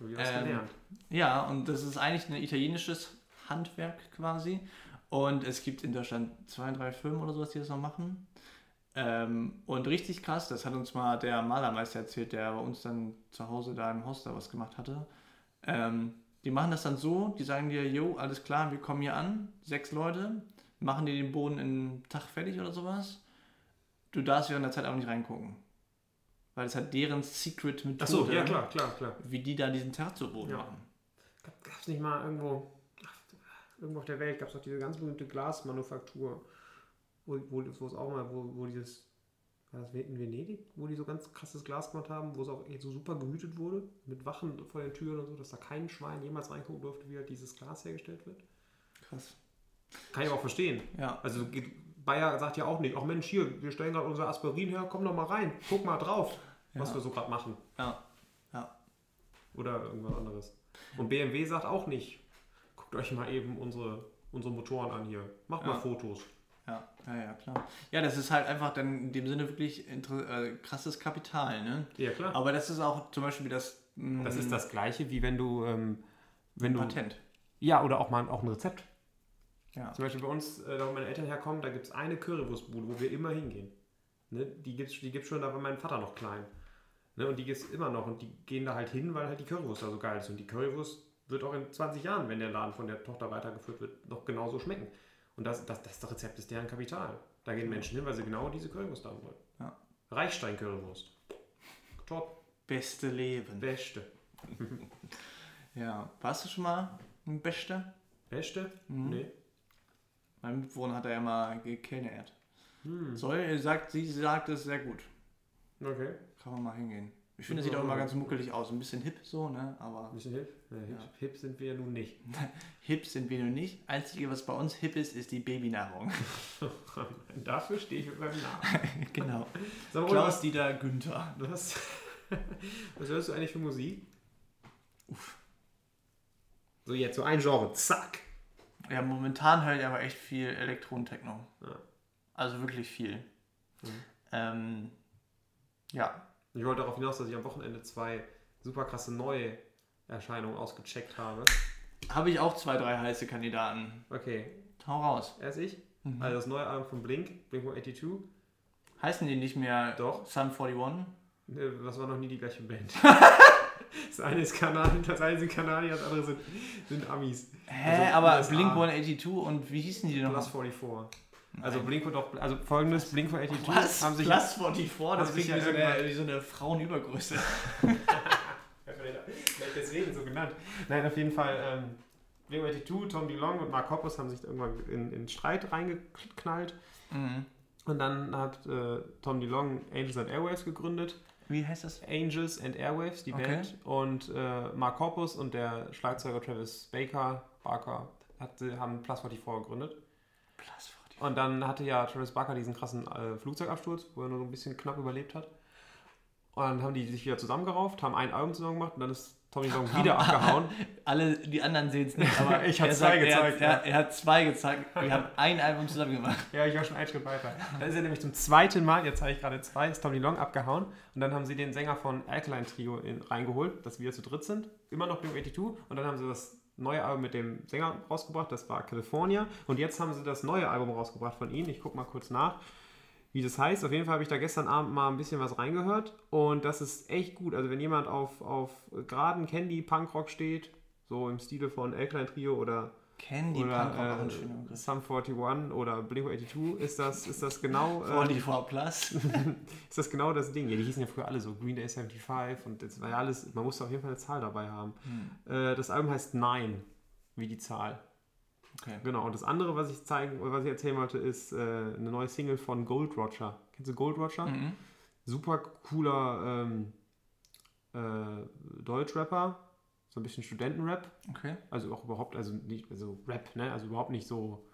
Ich was Ähm, gelernt. Ja, und das ist eigentlich ein italienisches Handwerk quasi. Und es gibt in Deutschland zwei, drei Firmen oder sowas, die das noch machen. Ähm, und richtig krass, das hat uns mal der Malermeister erzählt, der bei uns dann zu Hause da im Haus da was gemacht hatte. Ähm, die machen das dann so, die sagen dir, jo, alles klar, wir kommen hier an, sechs Leute, machen dir den Boden in Tag fertig oder sowas. Du darfst während der Zeit auch nicht reingucken. Weil es hat deren Secret-Methode, Achso, ja klar, klar, klar. wie die da diesen Terrazzo-Boden Ja. machen. Gab es nicht mal irgendwo, ach, irgendwo auf der Welt, gab es doch diese ganz berühmte Glasmanufaktur, wo, wo, wo es auch mal, wo, wo dieses, war das in Venedig, wo die so ganz krasses Glas gemacht haben, wo es auch so super gehütet wurde, mit Wachen vor den Türen und so, dass da kein Schwein jemals reingucken durfte, wie halt dieses Glas hergestellt wird. Krass. Kann ich auch verstehen. Ja, Also geht- Bayer sagt ja auch nicht, ach Mensch, hier, wir stellen gerade unser Aspirin her, komm doch mal rein, guck mal drauf, was Ja. wir so gerade machen. ja, ja. Oder irgendwas anderes. Und BMW sagt auch nicht, guckt euch mal eben unsere, unsere Motoren an hier, macht mal Ja. Fotos. Ja, ja, ja, klar. Ja, das ist halt einfach dann in dem Sinne wirklich äh, krasses Kapital, ne? Ja, klar. Aber das ist auch zum Beispiel das, mh, Das ist das gleiche, wie wenn du, ähm, wenn du, Patent. ja, oder auch mal auch ein Rezept. Ja. Zum Beispiel bei uns, äh, da wo meine Eltern herkommen, da gibt es eine Currywurstbude, wo wir immer hingehen. Ne? Die gibt es die gibt's schon, da war mein Vater noch klein. Ne? Und die gibt es immer noch. Und die gehen da halt hin, weil halt die Currywurst da so geil ist. Und die Currywurst wird auch in 20 Jahren, wenn der Laden von der Tochter weitergeführt wird, noch genauso schmecken. Und das, das, das Rezept ist deren Kapital. Da gehen Menschen hin, weil sie genau diese Currywurst haben wollen. Ja. Reichstein-Currywurst. Top. Beste Leben. Beste. <laughs> Ja. Warst du schon mal ein Beste? Beste? Mhm. Nee. Mein Mitbewohner hat er ja mal gekennert. Hm. Soll, sagt, sie sagt es sehr gut. Okay. Kann man mal hingehen. Ich finde, es sieht auch immer ganz muckelig aus. Ein bisschen hip so, ne? Aber Ein bisschen hip? Nee, hip, Ja. hip sind wir ja nun nicht. <laughs> hip sind wir noch nicht. Einzige, was bei uns hip ist, ist die Babynahrung. <laughs> Dafür stehe ich mit meinem Namen. <laughs> genau. Sag mal, Klaus Dieter Günther. was, was, hörst du eigentlich für Musik? So, jetzt so ein Genre. Zack. Ja, momentan höre ich aber echt viel Elektron-Techno. Ja. Also wirklich viel. Mhm. Ähm, ja, Ich wollte darauf hinaus, dass ich am Wochenende zwei super krasse neue Erscheinungen ausgecheckt habe. habe ich auch zwei, drei heiße Kandidaten. Okay, Hau raus. erst ich. Mhm. Also das neue Album von Blink, Blink 182. Heißen die nicht mehr Doch. Sum 41? Ne, Das war noch nie die gleiche Band. <laughs> das eine ist Kanadier, das eine sind Kanadier, das andere sind, sind Amis. Hä, Also aber. Blink 182 und wie hießen die denn Plus noch? 44. Also Nein. Blink wird auch, also folgendes, Blink 182 Was? haben sich Plus 44? Das klingt wie, so eine, wie so eine Frauenübergröße. <laughs> Genannt. Nein, auf jeden Fall, ähm, Blink 182, Tom DeLonge und Mark Hoppus haben sich irgendwann in, in Streit reingeknallt. Mhm. Und dann hat äh, Tom DeLonge Angels and Airwaves gegründet. Wie heißt das? Angels and Airwaves, die Okay. Band. Und äh, Mark Hoppus und der Schlagzeuger Travis Baker, Barker, hat, haben Plus 44 gegründet. Plus 44. Und dann hatte ja Travis Barker diesen krassen äh, Flugzeugabsturz, wo er nur so ein bisschen knapp überlebt hat. Und dann haben die sich wieder zusammengerauft, haben ein Album zusammen gemacht und dann ist Tommy Song <laughs> wieder abgehauen. Alle, die anderen sehen es nicht, aber <laughs> Ich hab er zwei gezeigt, Er, ja. er, er hat zwei gezeigt. Wir haben ein Album zusammen gemacht. Ja, ich war schon einen Schritt weiter. Da ist er nämlich zum zweiten Mal, jetzt zeige ich gerade zwei, ist Tommy Long abgehauen. Und dann haben sie den Sänger von Alkaline Trio in, reingeholt, dass wir zu dritt sind. Immer noch Blink 82. Und dann haben sie das neue Album mit dem Sänger rausgebracht, das war California. Und jetzt haben sie das neue Album rausgebracht von ihnen. Ich gucke mal kurz nach, wie das heißt. Auf jeden Fall habe ich da gestern Abend mal ein bisschen was reingehört. Und das ist echt gut. Also wenn jemand auf, auf geraden Candy Punkrock steht, so im Stile von Alkaline Trio oder Candy oder Punk auch ein äh, schöner Begriff. Sum 41 oder Blink-182 ist das, ist das genau <laughs> äh, 44 Plus. <laughs> ist das genau das Ding. Ja, die hießen ja früher alle so Green Day 75 und das war ja alles, man musste auf jeden Fall eine Zahl dabei haben. Hm. Äh, das Album heißt Nine, wie die Zahl. Okay. Genau, und das andere, was ich zeigen, was ich erzählen wollte, ist äh, eine neue Single von Gold Roger. Kennst du Gold Roger? Mhm. Super cooler ähm, äh, Deutschrapper, so ein bisschen Studentenrap. Okay. Also auch überhaupt, also nicht, also Rap, ne? Also überhaupt nicht so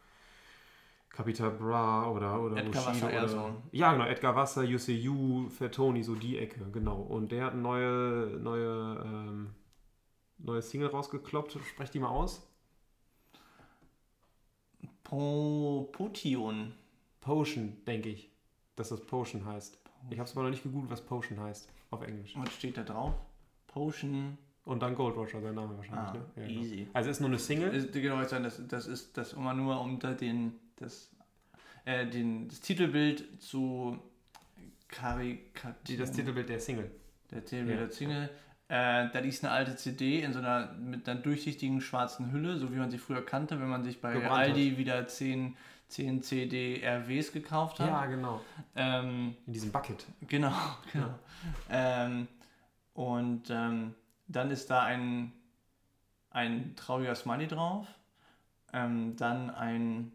Capital Bra oder, oder Edgar Bushido Wasser oder, so. Ja, genau, Edgar Wasser, UCU, Fatoni, so die Ecke, genau. Und der hat eine neue, neue, ähm, neue Single rausgekloppt. Sprech die mal aus. Po Potion. Potion, denke ich, dass das Potion heißt. Ich habe es aber noch nicht gegoogelt, was Potion heißt auf Englisch. Was steht da drauf? Potion. Und dann Gold Roger, sein Name wahrscheinlich. Ah, ne? Ja, genau. easy. Also ist nur eine Single. Ist, genau, ich sagen, das, das ist das immer nur unter den das, äh, den, das Titelbild zu karikatieren. das Titelbild der Single. Der Titelbild Ja. der Single. Äh, da ist eine alte CD in so einer mit einer durchsichtigen schwarzen Hülle, so wie man sie früher kannte, wenn man sich bei Gebrannt Aldi wieder 10, 10 CD RWs gekauft hat. Ja, genau. Ähm, In diesem Bucket. Genau, <laughs> genau. Ähm, und ähm, dann ist da ein, ein trauriger Smiley drauf. Ähm, dann ein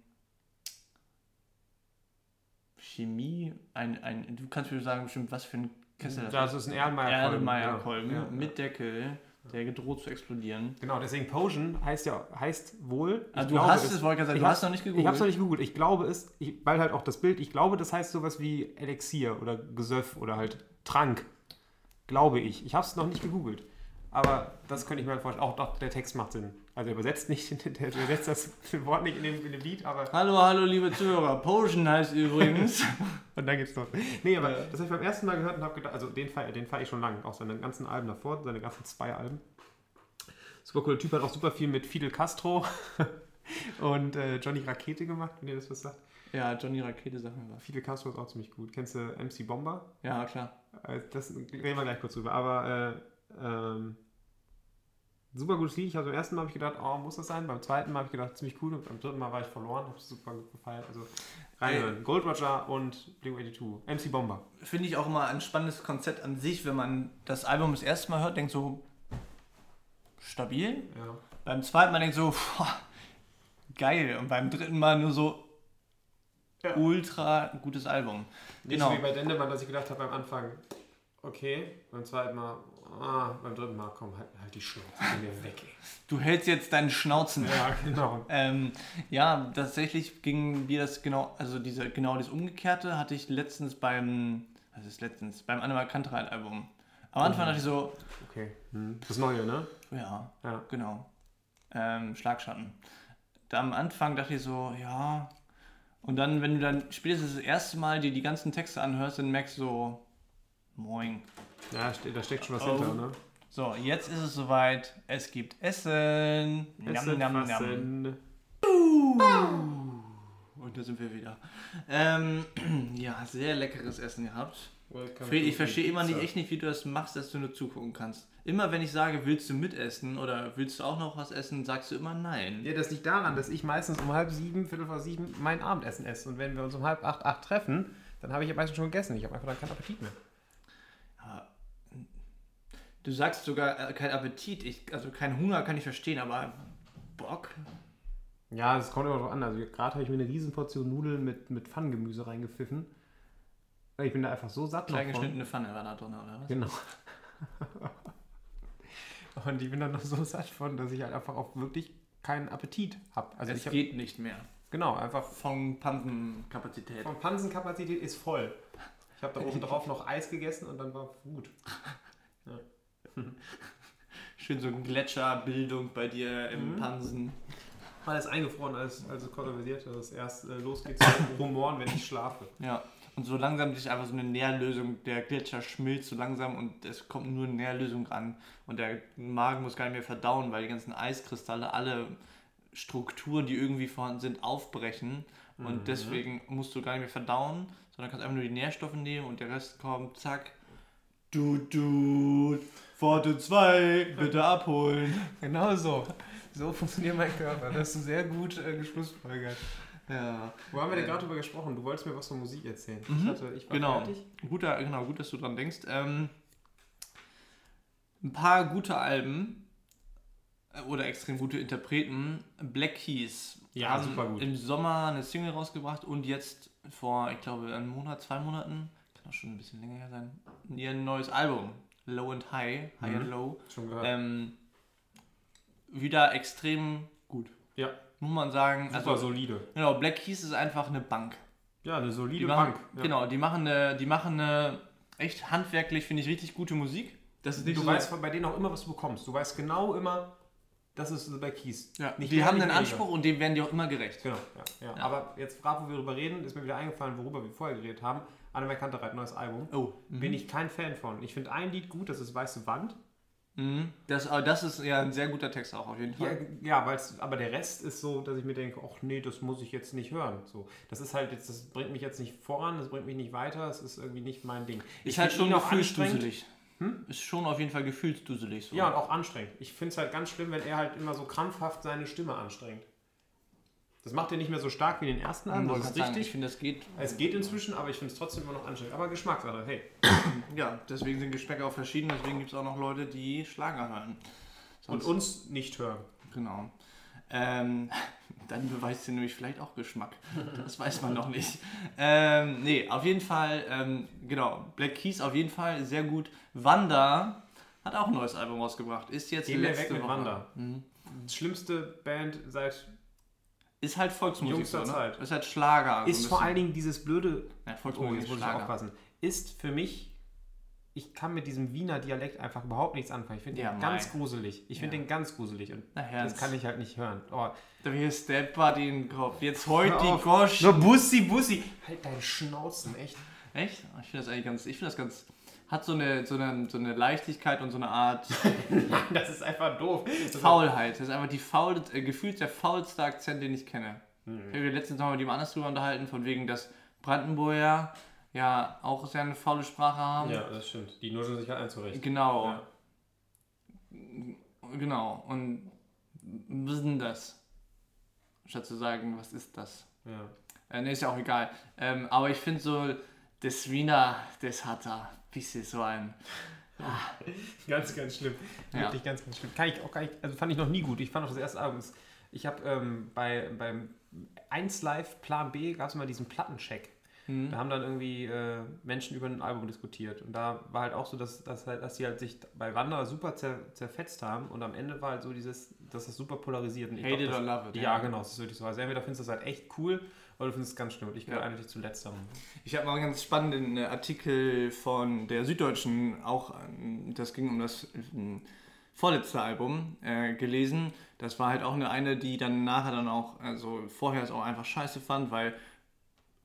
Chemie, ein, ein, du kannst mir sagen bestimmt, was für ein Kessel Das ist ein Erlenmeyer-Kolben. Ja, ja. mit Deckel, der gedroht zu explodieren. Genau, deswegen Potion heißt ja heißt wohl. ich Ah, du glaube hast es, wollte ich gerade sagen, ich du hast noch nicht gegoogelt. Ich habe es noch nicht gegoogelt. Ich glaube es, ich, weil halt auch das Bild, ich glaube, das heißt sowas wie Elixier oder Gesöff oder halt Trank. Glaube ich. Ich habe es noch nicht gegoogelt. Aber das könnte ich mir halt vorstellen. Auch doch, der Text macht Sinn. Also er übersetzt nicht, <laughs> der übersetzt das Wort nicht in dem, in dem Lied, aber. Hallo, hallo, liebe Zuhörer. Potion heißt übrigens. <laughs> Und dann geht's los. Nee, aber das habe ich beim ersten Mal gehört und habe gedacht, also den feiere den feier ich schon lange. Auch seine ganzen Alben davor, seine ganzen zwei Alben. Super cooler Typ, hat auch super viel mit Fidel Castro <laughs> und äh, Johnny Rakete gemacht, wenn ihr das was sagt. ja, Johnny Rakete, sag mir was. Fidel Castro ist auch ziemlich gut. Kennst du MC Bomber? Ja, klar. Äh, Das reden wir gleich kurz drüber. Aber äh, ähm, super gutes Lied. Ich habe beim ersten Mal hab ich gedacht, oh, muss das sein? Beim zweiten Mal habe ich gedacht, ziemlich cool. Und beim dritten Mal war ich verloren, habe es super gefeiert. Also reinhören. Gold Roger und Blink-182. MC Bomber. Finde ich auch immer ein spannendes Konzept an sich, wenn man das Album das erste Mal hört, denkt so stabil. Ja. Beim zweiten Mal denkt so boah, geil. Und beim dritten Mal nur so Ja. ultra gutes Album. Nicht Genau. so wie bei Dendemann, dass ich gedacht habe beim Anfang, okay, beim zweiten Mal, ah, beim dritten Mal, komm, halt, halt die Schnauze, mir weg, ey. Du hältst jetzt deinen Schnauzen. Ja, genau. Ähm, ja, tatsächlich ging mir das genau, also diese, genau das Umgekehrte hatte ich letztens beim, was ist letztens, beim Animal Kantereit Album. Am Anfang Mhm. dachte ich so, Okay. Hm. Das Neue, ne? ja, Ja. genau, ähm, Schlagschatten. Da am Anfang dachte ich so, ja, und dann, wenn du dann spätestens das erste Mal dir die ganzen Texte anhörst, dann merkst du so, moin. Ja, da steckt schon was Oh. hinter, ne? So, jetzt ist es soweit, es gibt Essen. Essen, njam, njam. fassen. Und da sind wir wieder. Ähm, <clears throat> ja, sehr leckeres Essen gehabt. Welcome Fred, ich verstehe immer nicht, echt nicht, wie du das machst, dass du nur zugucken kannst. Immer wenn ich sage, willst du mitessen oder willst du auch noch was essen, sagst du immer nein. Ja, das liegt daran, dass ich meistens um halb sieben, viertel vor sieben mein Abendessen esse. Und wenn wir uns um halb acht, acht treffen, dann habe ich ja meistens schon gegessen. Ich habe einfach dann keinen Appetit mehr. Du sagst sogar äh, kein Appetit, ich, also kein Hunger kann ich verstehen, aber Bock? Ja, das kommt immer drauf an. Also gerade habe ich mir eine riesen Portion Nudeln mit, mit Pfannengemüse reingepfiffen. Ich bin da einfach so satt Klein geschnittene Pfanne war da drin, oder was? Genau. <laughs> Und ich bin dann noch so satt von, dass ich halt einfach auch wirklich keinen Appetit habe. Also es ich hab, geht nicht mehr. genau, einfach Von Pansenkapazität. von Pansenkapazität ist voll. Ich habe da <laughs> oben drauf noch Eis gegessen und dann war gut. <laughs> <laughs> Schön so Gletscherbildung bei dir im Mhm. Pansen. Alles eingefroren, alles also konserviert, dass es erst äh, losgeht zu rumoren, wenn ich schlafe. Ja. Und so langsam sich einfach so eine Nährlösung, der Gletscher schmilzt so langsam und es kommt nur Nährlösung an. Und der Magen muss gar nicht mehr verdauen, weil die ganzen Eiskristalle alle Strukturen, die irgendwie vorhanden sind, aufbrechen. Und Mhm. deswegen musst du gar nicht mehr verdauen, sondern kannst einfach nur die Nährstoffe nehmen und der Rest kommt, zack. Du, du, Pforte 2, bitte abholen. Genau so. So funktioniert mein Körper. Das hast du sehr gut äh, geschlussfolgert. Ja. Wo haben wir denn gerade drüber gesprochen? Du wolltest mir was von Musik erzählen. Mhm. Ich, hatte, ich war Genau. fertig. Guter, genau, gut, dass du dran denkst. Ähm, ein paar gute Alben äh, oder extrem gute Interpreten. Black Keys Ja, haben super gut. im Sommer eine Single rausgebracht und jetzt vor, ich glaube, einem Monat, zwei Monaten, auch schon ein bisschen länger her sein, ihr neues Album, Low and High, High Mhm. and Low, Schon gehört. ähm, wieder extrem gut. ja, Muss man sagen. super Also, solide. genau, Black Keys ist einfach eine Bank. Ja, eine Die solide machen, Bank. Ja. Genau, die machen eine, die machen eine echt handwerklich, finde ich, richtig gute Musik. Das ist nicht Du so, weißt bei denen auch immer, was du bekommst. Du weißt genau immer, das ist bei Keys. ja, nicht die haben einen. Anspruch und dem werden die auch immer gerecht. Genau, ja, ja. Aber jetzt gerade, wo wir darüber reden, ist mir wieder eingefallen, worüber wir vorher geredet haben. Anne Kantereit, neues Album. Oh, Bin ich kein Fan von. Ich finde ein Lied gut, das ist Weiße Wand. Mhm. Das, aber das ist ja ein sehr guter Text auch auf jeden Ja, Fall. ja weil's, aber der Rest ist so, dass ich mir denke, ach nee, das muss ich jetzt nicht hören. So, das ist halt jetzt, das bringt mich jetzt nicht voran, das bringt mich nicht weiter, das ist irgendwie nicht mein Ding. ist halt find schon anstrengend. gefühlsduselig. Ist schon auf jeden Fall gefühlsduselig. So. Ja, und auch anstrengend. Ich finde es halt ganz schlimm, wenn er halt immer so krampfhaft seine Stimme anstrengt. Das macht er nicht mehr so stark wie den ersten Alben, Wollte das ist sagen, richtig. Ich finde, das geht. Es geht inzwischen, aber ich finde es trotzdem immer noch anstrengend. Aber Geschmackssache, hey. Ja, deswegen sind Geschmäcker auch verschieden. Deswegen gibt es auch noch Leute, die Schlager hören. Und Sonst- uns nicht hören. Genau. Ähm, dann beweist sie nämlich vielleicht auch Geschmack. Das weiß man noch nicht. Ähm, nee, auf jeden Fall, ähm, genau. Black Keys auf jeden Fall sehr gut. Wanda hat auch ein neues Album rausgebracht. Ist jetzt Gehen wir letzte weg mit Woche. Wanda. Mhm. Schlimmste Band seit. Ist halt Volksmusik. Jüngster so, ne? Zeit. Ist halt Schlager. so ist ein vor allen Dingen dieses blöde. Ja, Oh, Volksmusik jetzt ist muss ich aufpassen. Ist für mich. Ich kann mit diesem Wiener Dialekt einfach überhaupt nichts anfangen. Ich finde Ja, den ganz mei. gruselig. Ich finde Ja. den ganz gruselig. Und das kann ich halt nicht hören. Oh, Da wir steppert in den Kopf. Jetzt heute Hör die auf. <laughs> Gosch. nur Bussi, Bussi. Halt deinen Schnauzen, echt. Echt? Ich finde das eigentlich ganz. Ich finde das ganz. Hat so eine, so, eine, so eine Leichtigkeit und so eine Art <laughs> Nein, das ist einfach doof. Das Faulheit. Das ist einfach die faul, äh, gefühlt der faulste Akzent, den ich kenne. Mhm. Ich habe mich letztens noch mit jemand anders drüber unterhalten, von wegen, dass Brandenburger ja auch sehr eine faule Sprache haben. Ja, das stimmt. Die nuscheln sich halt einzurechten. Genau. Ja. Genau. Und was ist denn das? Statt zu sagen, was ist das? Ja. Äh, ne, ist ja auch egal. Ähm, aber ich finde so, das Wiener, das hat da ein bisschen so ein. Ganz, ganz schlimm. Ja. Wirklich ganz, ganz schlimm. Kann ich auch gar nicht, also fand ich noch nie gut. Ich fand auch das erste Album. Ich habe ähm, bei, beim 1 Live Plan B gab es mal diesen Plattencheck. Hm. Da haben dann irgendwie äh, Menschen über ein Album diskutiert. Und da war halt auch so, dass, dass, halt, dass sie halt sich bei Wanderer super zer, zerfetzt haben. Und am Ende war halt so dieses, dass das super polarisiert. Und Hate glaub, it or love it. Ja, genau, das ist wirklich so. Also entweder findest du das halt echt cool oder du findest es ganz schlimm. Und ich gehöre Ja. eigentlich zu letzterem. Ich habe mal einen ganz spannenden äh, Artikel von der Süddeutschen, auch, ähm, das ging um das ähm, vorletzte Album, äh, gelesen. Das war halt auch eine, eine, die dann nachher dann auch, also vorher es auch einfach scheiße fand, weil,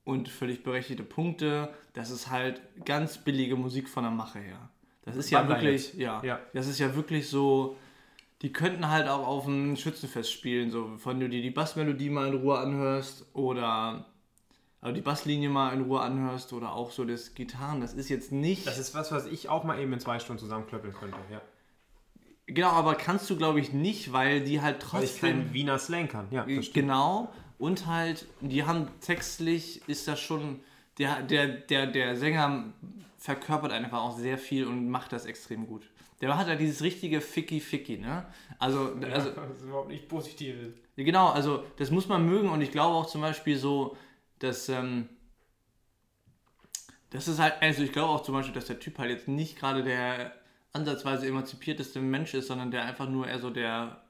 und völlig berechtigte Punkte, das ist halt ganz billige Musik von der Mache her. Das ist ja wirklich, ja, Ja. das ist ja wirklich so, die könnten halt auch auf dem Schützenfest spielen, so, wenn du dir die Bassmelodie mal in Ruhe anhörst oder aber die Basslinie mal in Ruhe anhörst oder auch so das Gitarren, das ist jetzt nicht. Das ist was, was ich auch mal eben in zwei Stunden zusammenklöppeln könnte, ja. genau, aber kannst du glaube ich nicht, weil die halt Weil ich trotzdem. kein Wiener Slang kann. Ja, stimmt. Genau. Und halt, die haben textlich ist das schon. Der, der, der, der Sänger verkörpert einfach auch sehr viel und macht das extrem gut. Der hat ja dieses richtige Ficky-Ficky, ne? Also, also das ist überhaupt nicht positiv. Genau, also das muss man mögen und ich glaube auch zum Beispiel so, dass ähm, das ist halt, also ich glaube auch zum Beispiel, dass der Typ halt jetzt nicht gerade der ansatzweise emanzipierteste Mensch ist, sondern der einfach nur eher so der,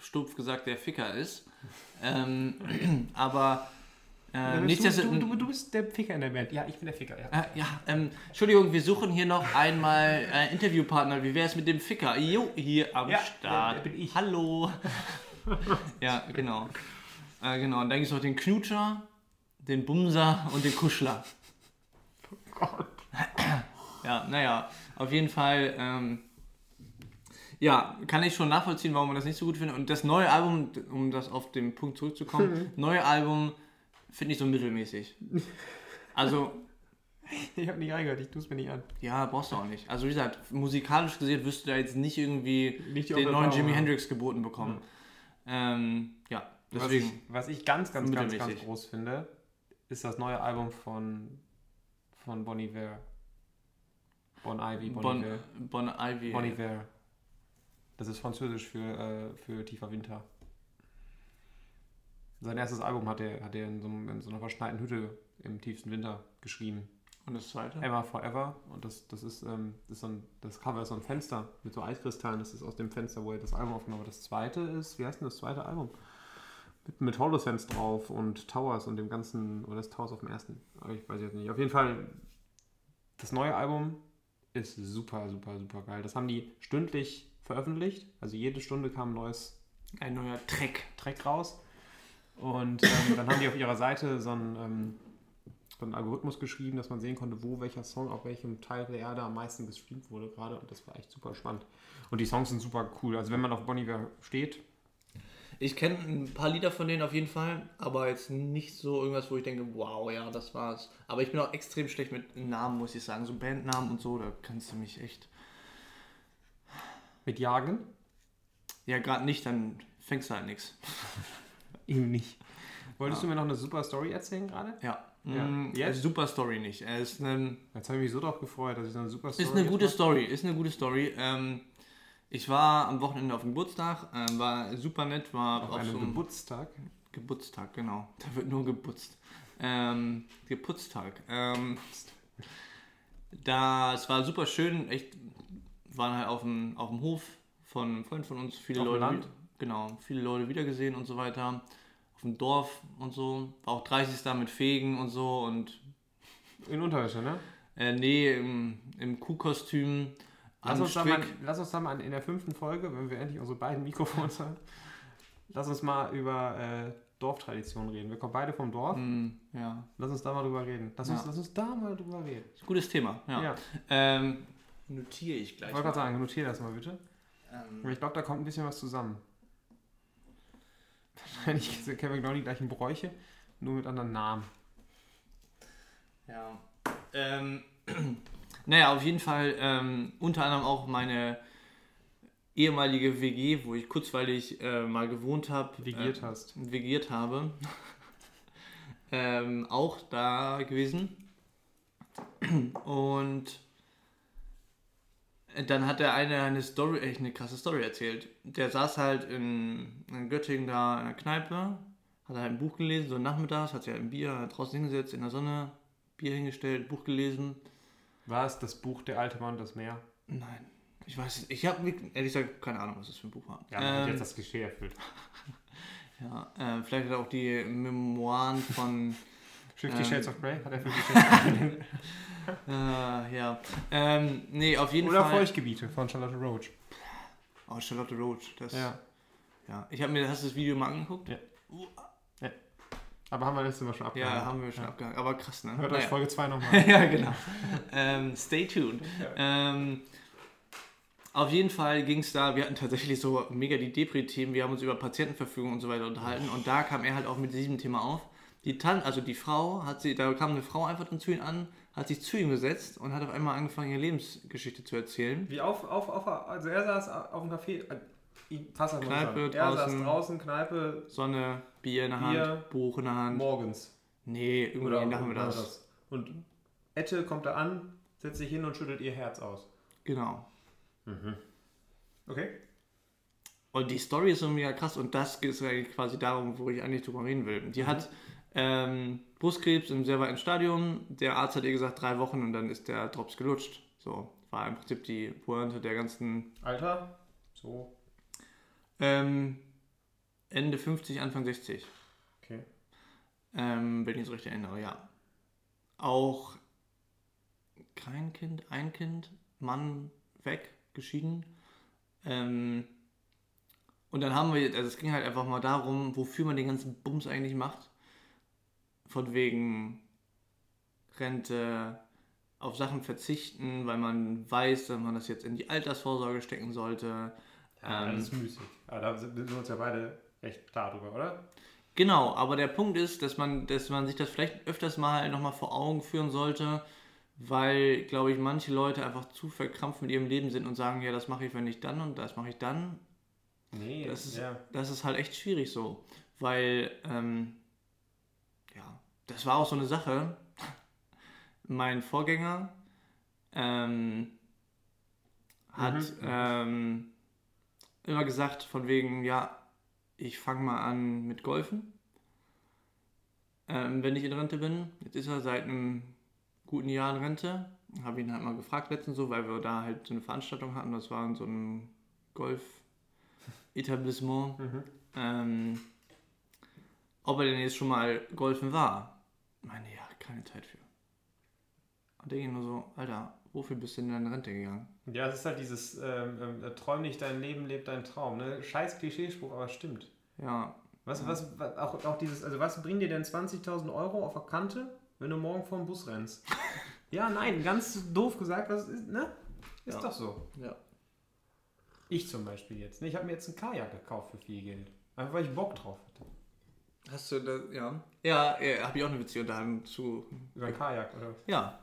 stumpf gesagt, der Ficker ist. ähm, <clears throat> aber äh, du, nichtsdestotrotz... du, du, du bist der Ficker in der Band. Ja, ich bin der Ficker, ja. Äh, ja, ähm, Entschuldigung, wir suchen hier noch einmal äh, Interviewpartner. Wie wäre es mit dem Ficker? Jo, hier am Ja, Start. der- der bin ich. Hallo. <laughs> ja, genau. Äh, genau, und dann gibt es noch den Knutscher, den Bumser und den Kuschler. Gott. Ja, naja, auf jeden Fall. Ähm, ja, kann ich schon nachvollziehen, warum man das nicht so gut findet. Und das neue Album, um das auf den Punkt zurückzukommen, neue Album finde ich so mittelmäßig. <laughs> Also, Ich hab nicht reingehört, ich tue es mir nicht an. Ja, brauchst du auch nicht. Also wie gesagt, musikalisch gesehen wirst du da jetzt nicht irgendwie Nicht den neuen Jimi. Hendrix geboten bekommen. Ähm, ja, Was deswegen. ich, was ich ganz, ganz, ganz, ganz groß finde, ist das neue Album von, von Bon Iver. Bon Ivy, Bon, Bon, Iver. bon Ivy. Bon Iver. Das ist französisch für, äh, für tiefer Winter. Sein erstes Album hat er, hat er in, so, in so einer verschneiten Hütte im tiefsten Winter geschrieben. Und das zweite? Ever Forever. Und das, das ist, ähm, das ist so ein, das Cover ist so ein Fenster mit so Eiskristallen. Das ist aus dem Fenster, wo er das Album aufgenommen hat. Das zweite ist, wie heißt denn das zweite Album? Mit, mit Holosense drauf und Towers und dem ganzen, oder das Towers auf dem ersten. Aber ich weiß jetzt nicht. Auf jeden Fall, das neue Album ist super, super, super geil. Das haben die stündlich veröffentlicht. Also jede Stunde kam ein neues Ein neuer Track. Track raus. Und ähm, dann haben die auf ihrer Seite so einen, ähm, so einen Algorithmus geschrieben, dass man sehen konnte, wo welcher Song auf welchem Teil der Erde am meisten gestreamt wurde gerade. Und das war echt super spannend. Und die Songs sind super cool. Also wenn man auf Bon Iver steht, Ich kenne ein paar Lieder von denen auf jeden Fall, aber jetzt nicht so irgendwas, wo ich denke, wow, ja, das war's. Aber ich bin auch extrem schlecht mit Namen, muss ich sagen. So Bandnamen und so, da kannst du mich echt. mit Jagen, Ja, gerade nicht, dann fängst du halt nichts. <laughs> ihm nicht. Wolltest du mir noch eine super Story erzählen gerade? Ja. Ja. Mm, Jetzt? Super Story nicht. Ist ein Jetzt habe ich mich so drauf gefreut, dass ich so eine super Story Ist eine gute mache. Story, ist eine gute Story. Ähm, ich war am Wochenende auf dem Geburtstag, ähm, war super nett, war Auf auf, einem so einem Geburtstag. Geburtstag, genau. Da wird nur geputzt. Ähm, Geputztag. Ähm, das war super schön, echt, waren halt auf dem, auf dem Hof von einem Freund von uns, viele Auf dem Leute, Land? Genau, viele Leute wiedergesehen und so weiter. Auf dem Dorf und so, war auch 30. da mit Fegen und so und In Unterwäsche, ne? äh, nee, im, im Kuhkostüm. Lass uns, da mal, Strick. lass uns da mal in der fünften Folge, wenn wir endlich unsere beiden Mikrofons haben, lass uns mal über äh, Dorftraditionen reden. Wir kommen beide vom Dorf. Hm, ja, Lass uns da mal drüber reden. Lass, uns, Ja. lass uns da mal drüber reden. gutes Thema. Ja. Ja. Ähm, notiere ich Ich gleich. wollte gerade sagen, notiere das mal bitte. Ähm, Ich glaube, da kommt ein bisschen was zusammen. Wahrscheinlich ist Kevin genau die gleichen Bräuche, nur mit anderen Namen. ja. Ähm, <clears throat> naja, auf jeden Fall ähm, unter anderem auch meine ehemalige WG, wo ich kurzweilig äh, mal gewohnt habe. Vigiert äh, hast. Vigiert habe. ähm, auch da gewesen. Und dann hat der eine eine Story, echt eine krasse Story erzählt. Der saß halt in, in Göttingen da in der Kneipe, hat halt ein Buch gelesen, so nachmittags, hat sich halt ein Bier draußen hingesetzt, in der Sonne, Bier hingestellt, Buch gelesen. War es das Buch Der alte Mann und das Meer? Nein, ich weiß es, ich habe ehrlich gesagt keine Ahnung, was das für ein Buch war. Ja, man hat Ähm, jetzt das Klischee erfüllt. <laughs> ja äh, vielleicht hat er auch die Memoiren von <laughs> Fifty Ähm. Shades of Grey? Hat er Fifty <laughs> Shades of Grey? Äh, ja. Ähm, nee, auf jeden Oder Fall. Feuchtgebiete von Charlotte Roach. Oh, Charlotte Roach. Das, Ja. ja. Ich habe mir, hast du das Video mal angeguckt? Ja. Aber haben wir letztes Mal schon Ja, abgehakt. haben wir schon Ja. abgehakt. Aber krass, ne? Hört euch Naja. Folge 2 nochmal. <laughs> ja, genau. ähm, stay tuned. Ähm, auf jeden Fall ging es da, wir hatten tatsächlich so mega die Depri-Themen, wir haben uns über Patientenverfügung und so weiter unterhalten und da kam er halt auch mit diesem Thema auf. Die Tante, also die Frau, hat sie, da kam eine Frau einfach dann zu ihm an, hat sich zu ihm gesetzt und hat auf einmal angefangen, ihre Lebensgeschichte zu erzählen. Wie auf, auf, auf, also er saß auf dem Café, äh, mal Kneipe. Er saß draußen. draußen, Kneipe, Sonne, Bier in der Bier, Hand, Buch in der Hand. morgens. Nee, irgendwie nachmittags. das. Und Ette kommt da an, setzt sich hin und schüttelt ihr Herz aus. Genau. Okay. Und die Story ist so mega krass und das geht eigentlich quasi darum, wo ich eigentlich drüber reden will. Die hat ähm, Brustkrebs im sehr weiten Stadium. Der Arzt hat ihr gesagt, drei Wochen und dann ist der Drops gelutscht. So, war im Prinzip die Pointe der ganzen Alter? So. ähm, Ende 50, Anfang 60. Okay. Ähm, wenn ich es richtig erinnere, ja. Auch kein Kind, ein Kind, Mann weg, geschieden. Ähm, und dann haben wir, also es ging halt einfach mal darum, wofür man den ganzen Bums eigentlich macht. Von wegen Rente, auf Sachen verzichten, weil man weiß, dass man das jetzt in die Altersvorsorge stecken sollte. Ja, Ähm, das ist müßig. Aber da sind wir uns ja beide recht klar drüber, oder? Genau, aber der Punkt ist, dass man, dass man sich das vielleicht öfters mal nochmal vor Augen führen sollte, weil, glaube ich, manche Leute einfach zu verkrampft mit ihrem Leben sind und sagen, ja, das mache ich, wenn ich dann und das mache ich dann. Nee, Das ist, ja. das ist halt echt schwierig so, weil, ähm, das war auch so eine Sache. Mein Vorgänger ähm, hat Mhm. ähm, immer gesagt, von wegen, ja, ich fange mal an mit Golfen, ähm, wenn ich in Rente bin. Jetzt ist er seit einem guten Jahr in Rente. Habe ihn halt mal gefragt letztens so, weil wir da halt so eine Veranstaltung hatten. Das war in so einem Golf-Etablissement. Mhm. Ähm, ob er denn jetzt schon mal golfen war. Ich meine, ja, keine Zeit für. Und denke ich nur so, Alter, wofür bist du denn in Rente gegangen? Ja, es ist halt dieses ähm, ähm, Träum nicht dein Leben, leb deinen Traum. Ne? Scheiß Klischeespruch, aber stimmt. Ja, Was, was, was auch, auch dieses, also was bringt dir denn 20.000 Euro auf der Kante, wenn du morgen vor dem Bus rennst? <laughs> ja, nein, ganz doof gesagt, was ist, ne? Ist Ja. doch so. ja. Ich zum Beispiel jetzt. Ne? Ich habe mir jetzt einen Kajak gekauft für viel Geld. Einfach weil ich Bock drauf hatte. Hast du das, ja? Ja, ja habe ich auch eine Beziehung zu. Über einen Kajak, oder? Ja,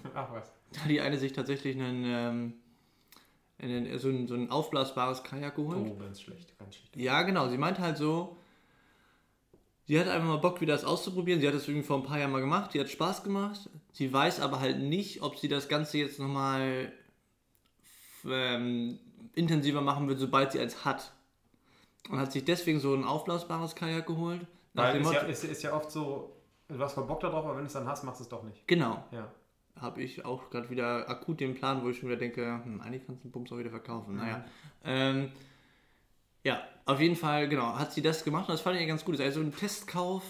<laughs> Ach was. da hat die eine sich tatsächlich einen, ähm, einen, so, ein, so ein aufblasbares Kajak geholt. Oh, ganz schlecht, ganz schlecht. Ja, genau. Sie meinte halt so, sie hat einfach mal Bock, wieder das auszuprobieren. Sie hat das irgendwie vor ein paar Jahren mal gemacht. Die hat Spaß gemacht. Sie weiß aber halt nicht, ob sie das Ganze jetzt nochmal ähm, intensiver machen wird, sobald sie eins hat. Und hat sich deswegen so ein aufblasbares Kajak geholt. Weil dem ist ja, ist, ist ja oft so, du hast voll Bock darauf, aber wenn du es dann hast, machst du es doch nicht. genau. Ja. Habe ich auch gerade wieder akut den Plan, wo ich schon wieder denke, hm, eigentlich kannst du den Bums auch wieder verkaufen. Naja. Ähm, ja, auf jeden Fall, genau, hat sie das gemacht und das fand ich ganz gut. Das ist also ein Testkauf,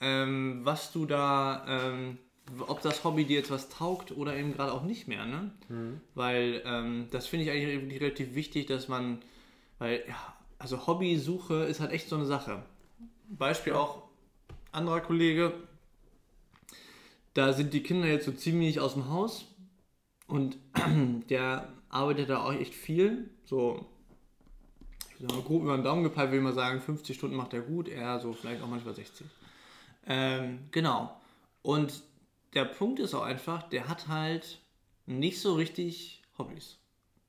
ähm, was du da, ähm, ob das Hobby dir jetzt was taugt oder eben gerade auch nicht mehr, ne? Weil ähm, das finde ich eigentlich relativ wichtig, dass man, weil, ja, also Hobbysuche ist halt echt so eine Sache. Beispiel auch anderer Kollege, da sind die Kinder jetzt so ziemlich aus dem Haus und <clears throat> der arbeitet da auch echt viel, so ich sag mal, grob über den Daumen gepeilt, würde ich mal sagen, 50 Stunden macht er gut, er so vielleicht auch manchmal 60. Ähm, genau. Und der Punkt ist auch einfach, der hat halt nicht so richtig Hobbys.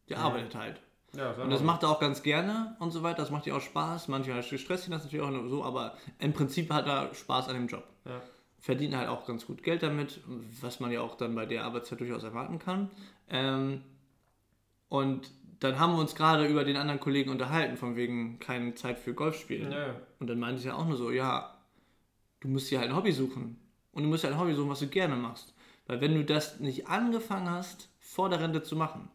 Der Ja. arbeitet halt. Ja, Und das macht er auch ganz gerne und so weiter. Das macht ihm auch Spaß. Manchmal stresst ihn das natürlich auch nur so, aber im Prinzip hat er Spaß an dem Job. Ja. Verdient halt auch ganz gut Geld damit, was man ja auch dann bei der Arbeitszeit durchaus erwarten kann. Ähm, und dann haben wir uns gerade über den anderen Kollegen unterhalten, von wegen keine Zeit für Golf spielen. Ja, ja. Und dann meinte ich ja auch nur so, ja, du musst dir halt ein Hobby suchen. Und du musst dir halt ein Hobby suchen, was du gerne machst. Weil wenn du das nicht angefangen hast, vor der Rente zu machen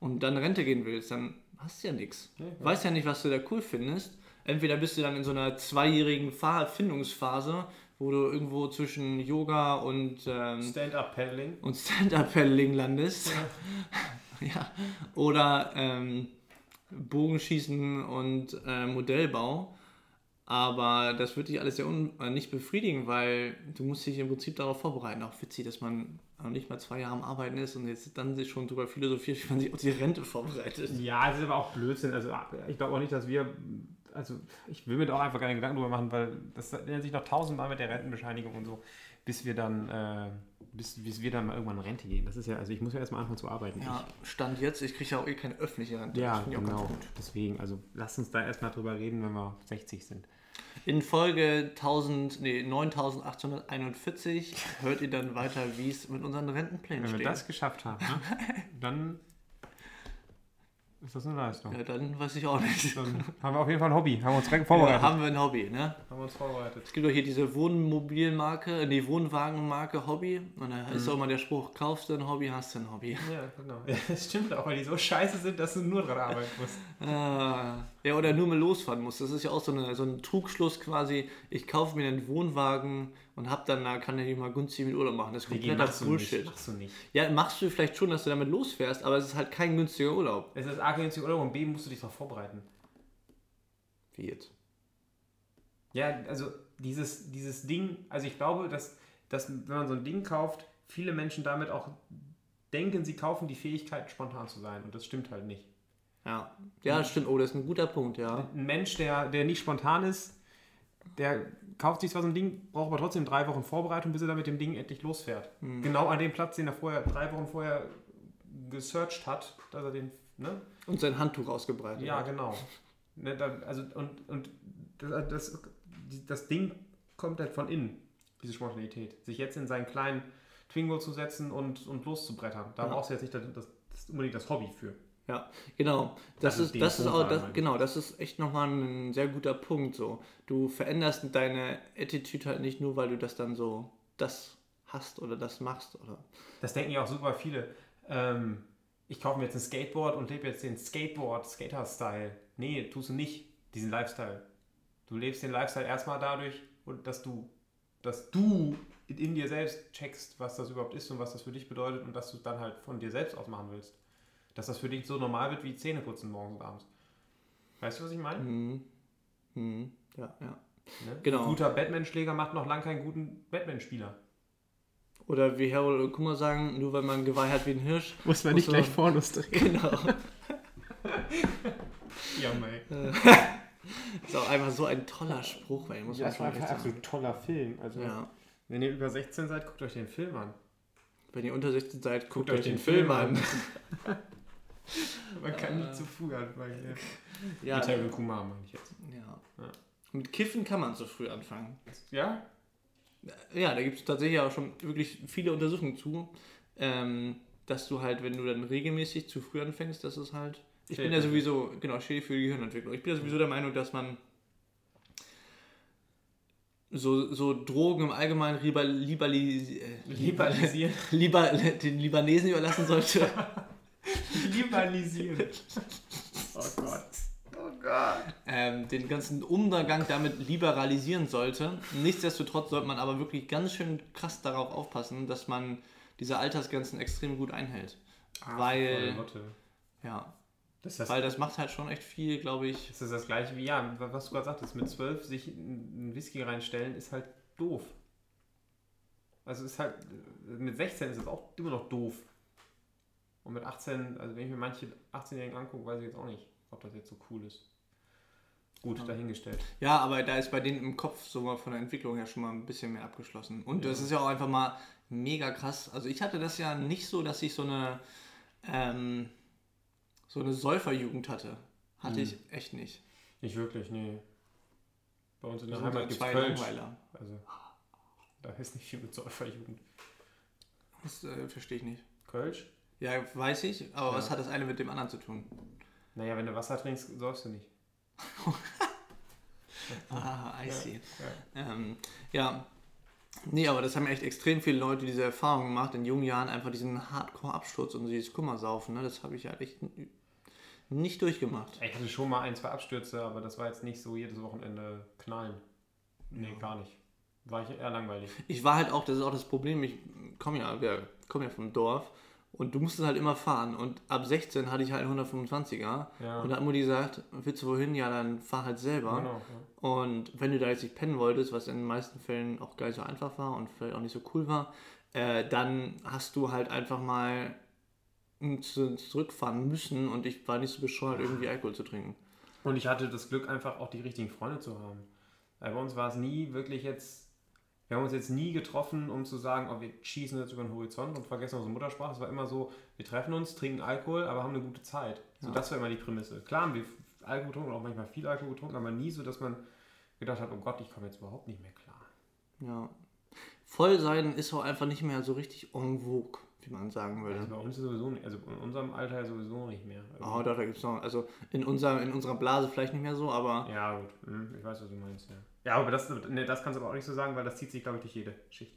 und dann Rente gehen willst, dann hast du ja nichts. Ja, ja. Weißt ja nicht, was du da cool findest. Entweder bist du dann in so einer zweijährigen Findungsphase, wo du irgendwo zwischen Yoga und, ähm, Stand-up-Paddling. und Stand-Up-Paddling landest. ja. <laughs> Oder ähm, Bogenschießen und äh, Modellbau. Aber das wird dich alles sehr un äh, nicht befriedigen, weil du musst dich im Prinzip darauf vorbereiten. Auch witzig, dass man noch nicht mal zwei Jahre am Arbeiten ist und jetzt dann sich schon darüber philosophiert, wie man sich auf die Rente vorbereitet. Ja, es ist aber auch Blödsinn. Also ich glaube auch nicht, dass wir also ich will mir da auch einfach keine Gedanken drüber machen, weil das nennt sich noch tausendmal mit der Rentenbescheinigung und so, bis wir dann, äh, bis, bis wir dann mal irgendwann in Rente gehen. Das ist ja, also ich muss ja erstmal anfangen zu arbeiten. Ja, Stand jetzt, ich kriege ja auch eh keine öffentliche Rente. Ja, genau. Deswegen, also lasst uns da erstmal drüber reden, wenn wir 60 sind. In Folge 1000, nee, 9841 hört ihr dann weiter, wie es mit unseren Rentenplänen Wenn wir steht. das geschafft haben, ne, <laughs> dann ist das eine Leistung. ja, dann weiß ich auch nicht. Dann haben wir auf jeden Fall ein Hobby, haben wir uns vorbereitet. Ja, haben wir ein Hobby, ne? haben wir uns vorbereitet. Es gibt doch hier diese Wohnmobilmarke, nee, Wohnwagenmarke Hobby. Und da ist auch immer der Spruch, kaufst du ein Hobby, hast du ein Hobby. Ja, genau. Ja, das <laughs> stimmt auch, weil die so scheiße sind, dass du nur dran arbeiten musst. Ah, ja, oder nur mal losfahren musst. Das ist ja auch so, eine, so ein Trugschluss quasi. Ich kaufe mir einen Wohnwagen und hab dann, da kann ich mal günstig mit Urlaub machen. Das ist Digi, kompletter Bullshit. nicht. Machst du nicht. Ja, machst du vielleicht schon, dass du damit losfährst, aber es ist halt kein günstiger Urlaub. Es ist A, günstig Urlaub und B, musst du dich darauf vorbereiten. Wie jetzt? Ja, also dieses, dieses Ding, also ich glaube, dass, dass wenn man so ein Ding kauft, viele Menschen damit auch denken, sie kaufen die Fähigkeit, spontan zu sein. Und das stimmt halt nicht. Ja, ja, stimmt. Oh, das ist ein guter Punkt, ja. Ein Mensch, der, der nicht spontan ist, der kauft sich zwar so ein Ding, braucht aber trotzdem drei Wochen Vorbereitung, bis er dann mit dem Ding endlich losfährt. Genau an dem Platz, den er vorher, drei Wochen vorher gesearched hat, dass er den, ne? Und sein Handtuch ausgebreitet. Ja, hat. genau. Ne, da, also, und, und das, das, das Ding kommt halt von innen, diese Spontanität. Sich jetzt in seinen kleinen Twingo zu setzen und, und loszubrettern. Da Ja. brauchst du jetzt nicht das, das, das unbedingt das Hobby für. Ja, genau. Das Also ist, das ist auch, das, genau, das ist echt nochmal ein sehr guter Punkt. So, du veränderst deine Attitude halt nicht nur, weil du das dann so das hast oder das machst oder. Das denken ja auch super viele. Ähm, ich kaufe mir jetzt ein Skateboard und lebe jetzt den Skateboard-Skater-Style. Nee, tust du nicht, diesen Lifestyle. Du lebst den Lifestyle erstmal dadurch, dass du, dass du in, dir selbst checkst, was das überhaupt ist und was das für dich bedeutet und dass du es dann halt von dir selbst aus machen willst. Dass das für dich so normal wird wie Zähneputzen morgens und abends. Weißt du, was ich meine? Mhm. Mhm. Ja, ja. Ne? Genau. Ein guter Batman-Schläger macht noch lange keinen guten Batman-Spieler. Oder wie Harold Kummer sagen, nur weil man Geweih hat wie ein Hirsch. Muss man nicht gleich Pornos drehen. <laughs> Genau. <laughs> Ja, mei. <laughs> ist auch einfach so ein toller Spruch, weil muss Ja, man das war schon einfach echt sagen. absolut toller Film. Also, Ja. wenn ihr über 16 seid, guckt euch den Film an. Wenn ihr unter 16 seid, guckt, Guckt euch den, Film an. <laughs> Man kann nicht zu früh anfangen. Ja. Ja, Mit Harold Kumar meine ich jetzt. ja. Ja. Mit Kiffen kann man zu früh anfangen. Ja? Ja, da gibt es tatsächlich auch schon wirklich viele Untersuchungen zu, ähm, dass du halt, wenn du dann regelmäßig zu früh anfängst, dass es halt. Ich bin ja sowieso, genau, schädlich für die Gehirnentwicklung. Ich bin ja sowieso der Meinung, dass man so, so Drogen im Allgemeinen lieber, Liberalisieren. <laughs> lieber den Libanesen überlassen sollte. <laughs> Liberalisieren. Oh Gott. Oh Gott. ähm, den ganzen Umgang damit liberalisieren sollte. Nichtsdestotrotz sollte man aber wirklich ganz schön krass darauf aufpassen, dass man diese Altersgrenzen extrem gut einhält. Weil, ja, Das das, weil das macht halt schon echt viel, glaube ich. das ist das gleiche wie, ja, was du gerade sagtest, mit 12 sich einen Whisky reinstellen, ist halt doof. Also ist halt, mit 16 ist es auch immer noch doof. Und mit 18, also wenn ich mir manche 18-Jährigen angucke, weiß ich jetzt auch nicht, ob das jetzt so cool ist. Gut, Ja. dahingestellt. Ja, aber da ist bei denen im Kopf so mal von der Entwicklung her schon mal ein bisschen mehr abgeschlossen. Und das Ja. ist ja auch einfach mal mega krass. Also ich hatte das ja nicht so, dass ich so eine ähm, so eine Säuferjugend hatte. Hatte Hm. ich echt nicht. Nicht wirklich, nee. Bei uns in der Heimat gibt es. Also, da ist nicht viel mit Säuferjugend. Das äh, verstehe ich nicht. Kölsch? Ja, weiß ich, aber Ja. was hat das eine mit dem anderen zu tun? Naja, wenn du Wasser trinkst, säufst du nicht. <laughs> Ah, I Ja, see. Ähm, ja. Nee, aber das haben echt extrem viele Leute diese Erfahrung gemacht, in jungen Jahren einfach diesen Hardcore-Absturz und dieses Kummersaufen. Ne? Das habe ich halt echt nicht durchgemacht. Ich hatte schon mal ein, zwei Abstürze, aber das war jetzt nicht so jedes Wochenende knallen. Nee, Ja. gar nicht. War ich eher langweilig. Ich war halt auch, das ist auch das Problem, ich komme ja, ja, komm ja vom Dorf und du musstest halt immer fahren. Und ab 16 hatte ich halt einen 125er. Ja. Und da hat Mutti gesagt, willst du wohin? Ja, dann fahr halt selber. Genau, ja. Und wenn du da jetzt nicht pennen wolltest, was in den meisten Fällen auch gar nicht so einfach war und vielleicht auch nicht so cool war, äh, dann hast du halt einfach mal zu- zurückfahren müssen und ich war nicht so bescheuert, irgendwie Alkohol zu trinken. Und ich hatte das Glück, einfach auch die richtigen Freunde zu haben. Weil bei uns war es nie wirklich jetzt, wir haben uns jetzt nie getroffen, um zu sagen, oh, wir schießen jetzt über den Horizont und vergessen unsere Muttersprache. Es war immer so, wir treffen uns, trinken Alkohol, aber haben eine gute Zeit. So, Ja. das war immer die Prämisse. Klar haben wir Alkohol getrunken, auch manchmal viel Alkohol getrunken, aber nie so, dass man gedacht hat, oh Gott, ich komme jetzt überhaupt nicht mehr klar. Ja. Voll sein ist auch einfach nicht mehr so richtig en vogue, wie man sagen Also würde. bei uns sowieso nicht, also in unserem Alter sowieso nicht mehr. Oh, doch, da gibt es noch. Also in, unser, in unserer Blase vielleicht nicht mehr so, aber. Ja, gut. Hm, Ich weiß, was du meinst, ja. Ja, aber das, ne, das kannst du aber auch nicht so sagen, weil das zieht sich, glaube ich, durch jede Schicht.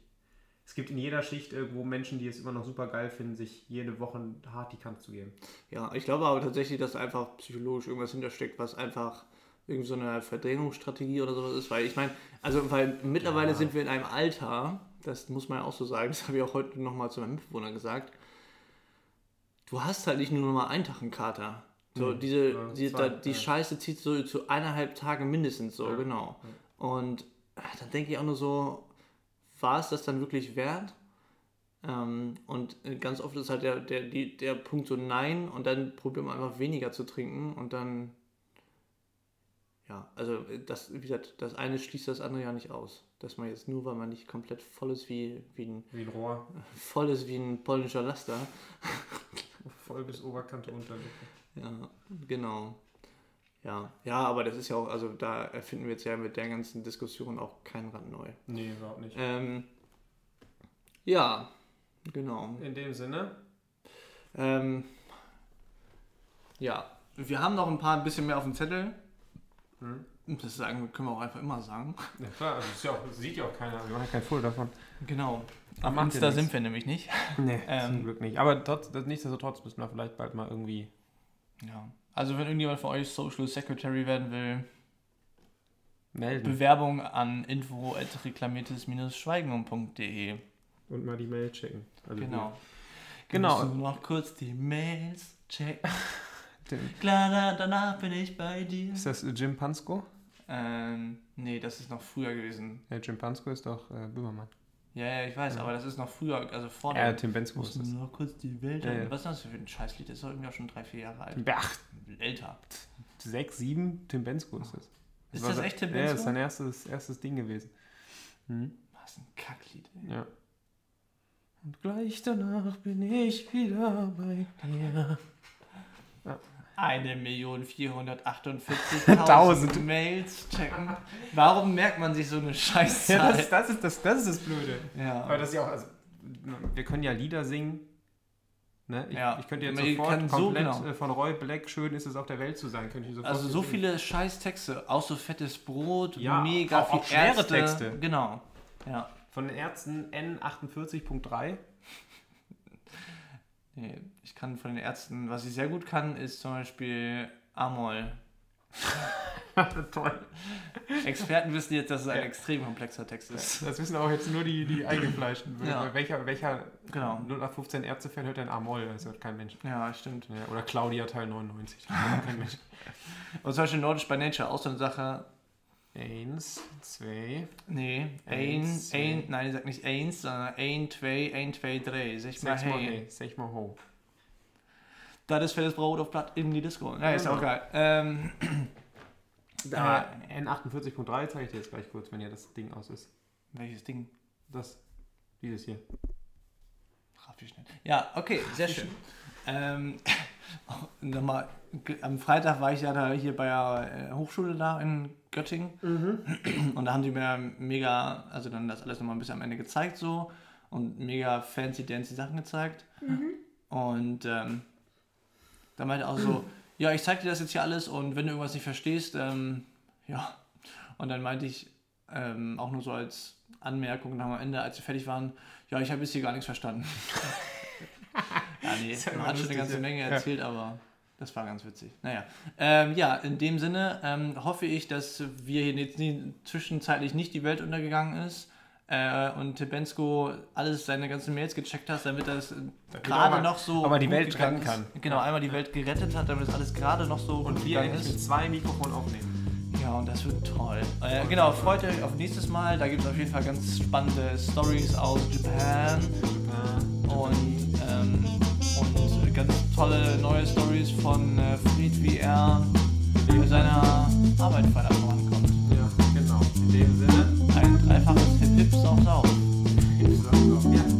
Es gibt in jeder Schicht irgendwo Menschen, die es immer noch super geil finden, sich jede Woche hart die Kante zu geben. Ja, ich glaube aber tatsächlich, dass einfach psychologisch irgendwas hintersteckt, was einfach irgendwie so eine Verdrängungsstrategie oder sowas ist. Weil ich meine, also weil mittlerweile Ja. sind wir in einem Alter, das muss man ja auch so sagen, <laughs> das habe ich auch heute nochmal zu meinem Mitbewohner gesagt. Du hast halt nicht nur mal einen Tag einen Kater. So, Mhm. diese, Ja, die, zwei, da, die ja. Scheiße zieht so zu eineinhalb Tage mindestens so, Ja. genau. Und äh, dann denke ich auch nur so, war es das dann wirklich wert? Ähm, und äh, ganz oft ist halt der, der, die, der Punkt so nein und dann probiert man einfach weniger zu trinken und dann, ja, also äh, das, wie gesagt, das eine schließt das andere ja nicht aus. Dass man jetzt nur, weil man nicht komplett voll ist wie, wie ein, Wie ein Rohr. <laughs> voll ist wie ein polnischer Laster. Voll bis Oberkante Unterlippe. Ja, genau. Ja, ja, aber das ist ja auch, also da erfinden wir jetzt ja mit der ganzen Diskussion auch kein Rad neu. Nee, überhaupt nicht. Ähm, ja, genau. In dem Sinne, Ähm, ja, wir haben noch ein paar ein bisschen mehr auf dem Zettel. hm? Das sagen, können wir auch einfach immer sagen. ja klar, also ist ja auch, sieht ja auch keiner, wir machen ja kein Foto davon. Genau. Am Insta sind wir nämlich nicht. <laughs> Nee, Ähm, zum Glück nicht. Aber trotz, das, nichtsdestotrotz müssen wir vielleicht bald mal irgendwie Ja. Also wenn irgendjemand von euch Social Secretary werden will, melden. Bewerbung an info.reklamiertes-schweigen.de. Und mal die Mail checken. Also Genau. Genau. Musst du noch kurz die Mails checken. <laughs> Klar, da- danach bin ich bei dir. Ist das Jim Pansko? Ähm, nee, das ist noch früher gewesen. Ja, Jim Pansko ist doch äh, Böhmermann. Ja, ja, ich weiß, ja. aber das ist noch früher, also vorne. Ja, Tim Bensko ist das. Noch kurz die Welt. Ja, ja. Was ist das für ein Scheißlied? Das ist doch irgendwie auch schon drei, vier Jahre alt. Ach, älter. Sechs, sieben, Tim Bensko ist das. das ist das echt Tim Bensko? Ja, das ist sein erstes, erstes Ding gewesen. Hm. Was ein Kacklied, ey. Ja. Und gleich danach bin ich wieder bei dir. Ja. 1.448.000 <laughs> Mails checken. Warum merkt man sich so eine Scheiße? Ja, das, das, ist, das, das ist das Blöde. Ja. Aber das ja auch, also, wir können ja Lieder singen. Ne? Ich, ja. ich könnte jetzt man sofort komplett so, genau. Äh, von Roy Black, schön ist es auf der Welt zu sein, könnte ich sofort Also so viele Scheißtexte, auch so fettes Brot, ja, mega auch, viel auch schwere Ärzte. Texte. Genau. Ja. Von den Ärzten N48.3 Nee, ich kann von den Ärzten, was ich sehr gut kann, ist zum Beispiel Amol. <laughs> Toll. Experten wissen jetzt, dass es ein Ja. extrem komplexer Text ist. Das wissen auch jetzt nur die, die Eingefleischten. Ja. Welcher, welcher Genau. 0815 Ärzte-Fan hört denn Amol? Das hört kein Mensch. Ja, stimmt. Ja, oder Claudia Teil 99. Das hört kein Mensch. <laughs> Und zum Beispiel Nordisch by Nature, auch so eine Sache. Eins, zwei. Nee, ein, Eins, ein, zwei. nein, ich sag nicht eins, sondern ein, zwei, ein, zwei, drei. Sag mal, Sechs mal hey. hey. Sech mal ho. Das ist fettes Brot auf Blatt in die Disco. Ja, ist Genau. auch geil. Ähm, Da, N48.3 zeige ich dir jetzt gleich kurz, wenn hier das Ding aus ist. welches Ding? Das, dieses hier. Raff ich nicht. Ja, okay, sehr schön. Ähm, <laughs> nochmal, ge- am Freitag war ich ja da hier bei der äh, Hochschule da in Göttingen. <clears throat> Und da haben die mir mega, also dann das alles nochmal ein bisschen am Ende gezeigt so. Und mega fancy dancy Sachen gezeigt. Und ähm, da meinte er auch so, <clears throat> ja, ich zeig dir das jetzt hier alles und wenn du irgendwas nicht verstehst, ähm, ja. Und dann meinte ich ähm, auch nur so als Anmerkung dann am Ende, als wir fertig waren, ja, ich habe jetzt hier gar nichts verstanden. <laughs> <laughs> ja, nee, ja man hat schon eine ganze ja. Menge Ja. erzählt, aber das war ganz witzig. Naja, ähm, ja, in dem Sinne ähm, hoffe ich, dass wir hier jetzt nie, zwischenzeitlich nicht die Welt untergegangen ist äh, und Tebensko alles seine ganzen Mails gecheckt hat, damit das gerade noch so aber die Welt retten kann. Genau, einmal die Welt gerettet hat, damit das alles gerade noch so Und wir ist. mit zwei Mikrofonen aufnehmen. Ja, und das wird toll. Äh, genau, freut euch auf nächstes Mal. Da gibt es auf jeden Fall ganz spannende Stories aus Japan und, ähm, und ganz tolle neue Stories von äh, Fried, wie er mit seiner Arbeit weiter vorankommt. Ja, genau. In dem Sinne. Ein dreifaches Hip-Hip saugt auf. Hip-Hip saugt ja.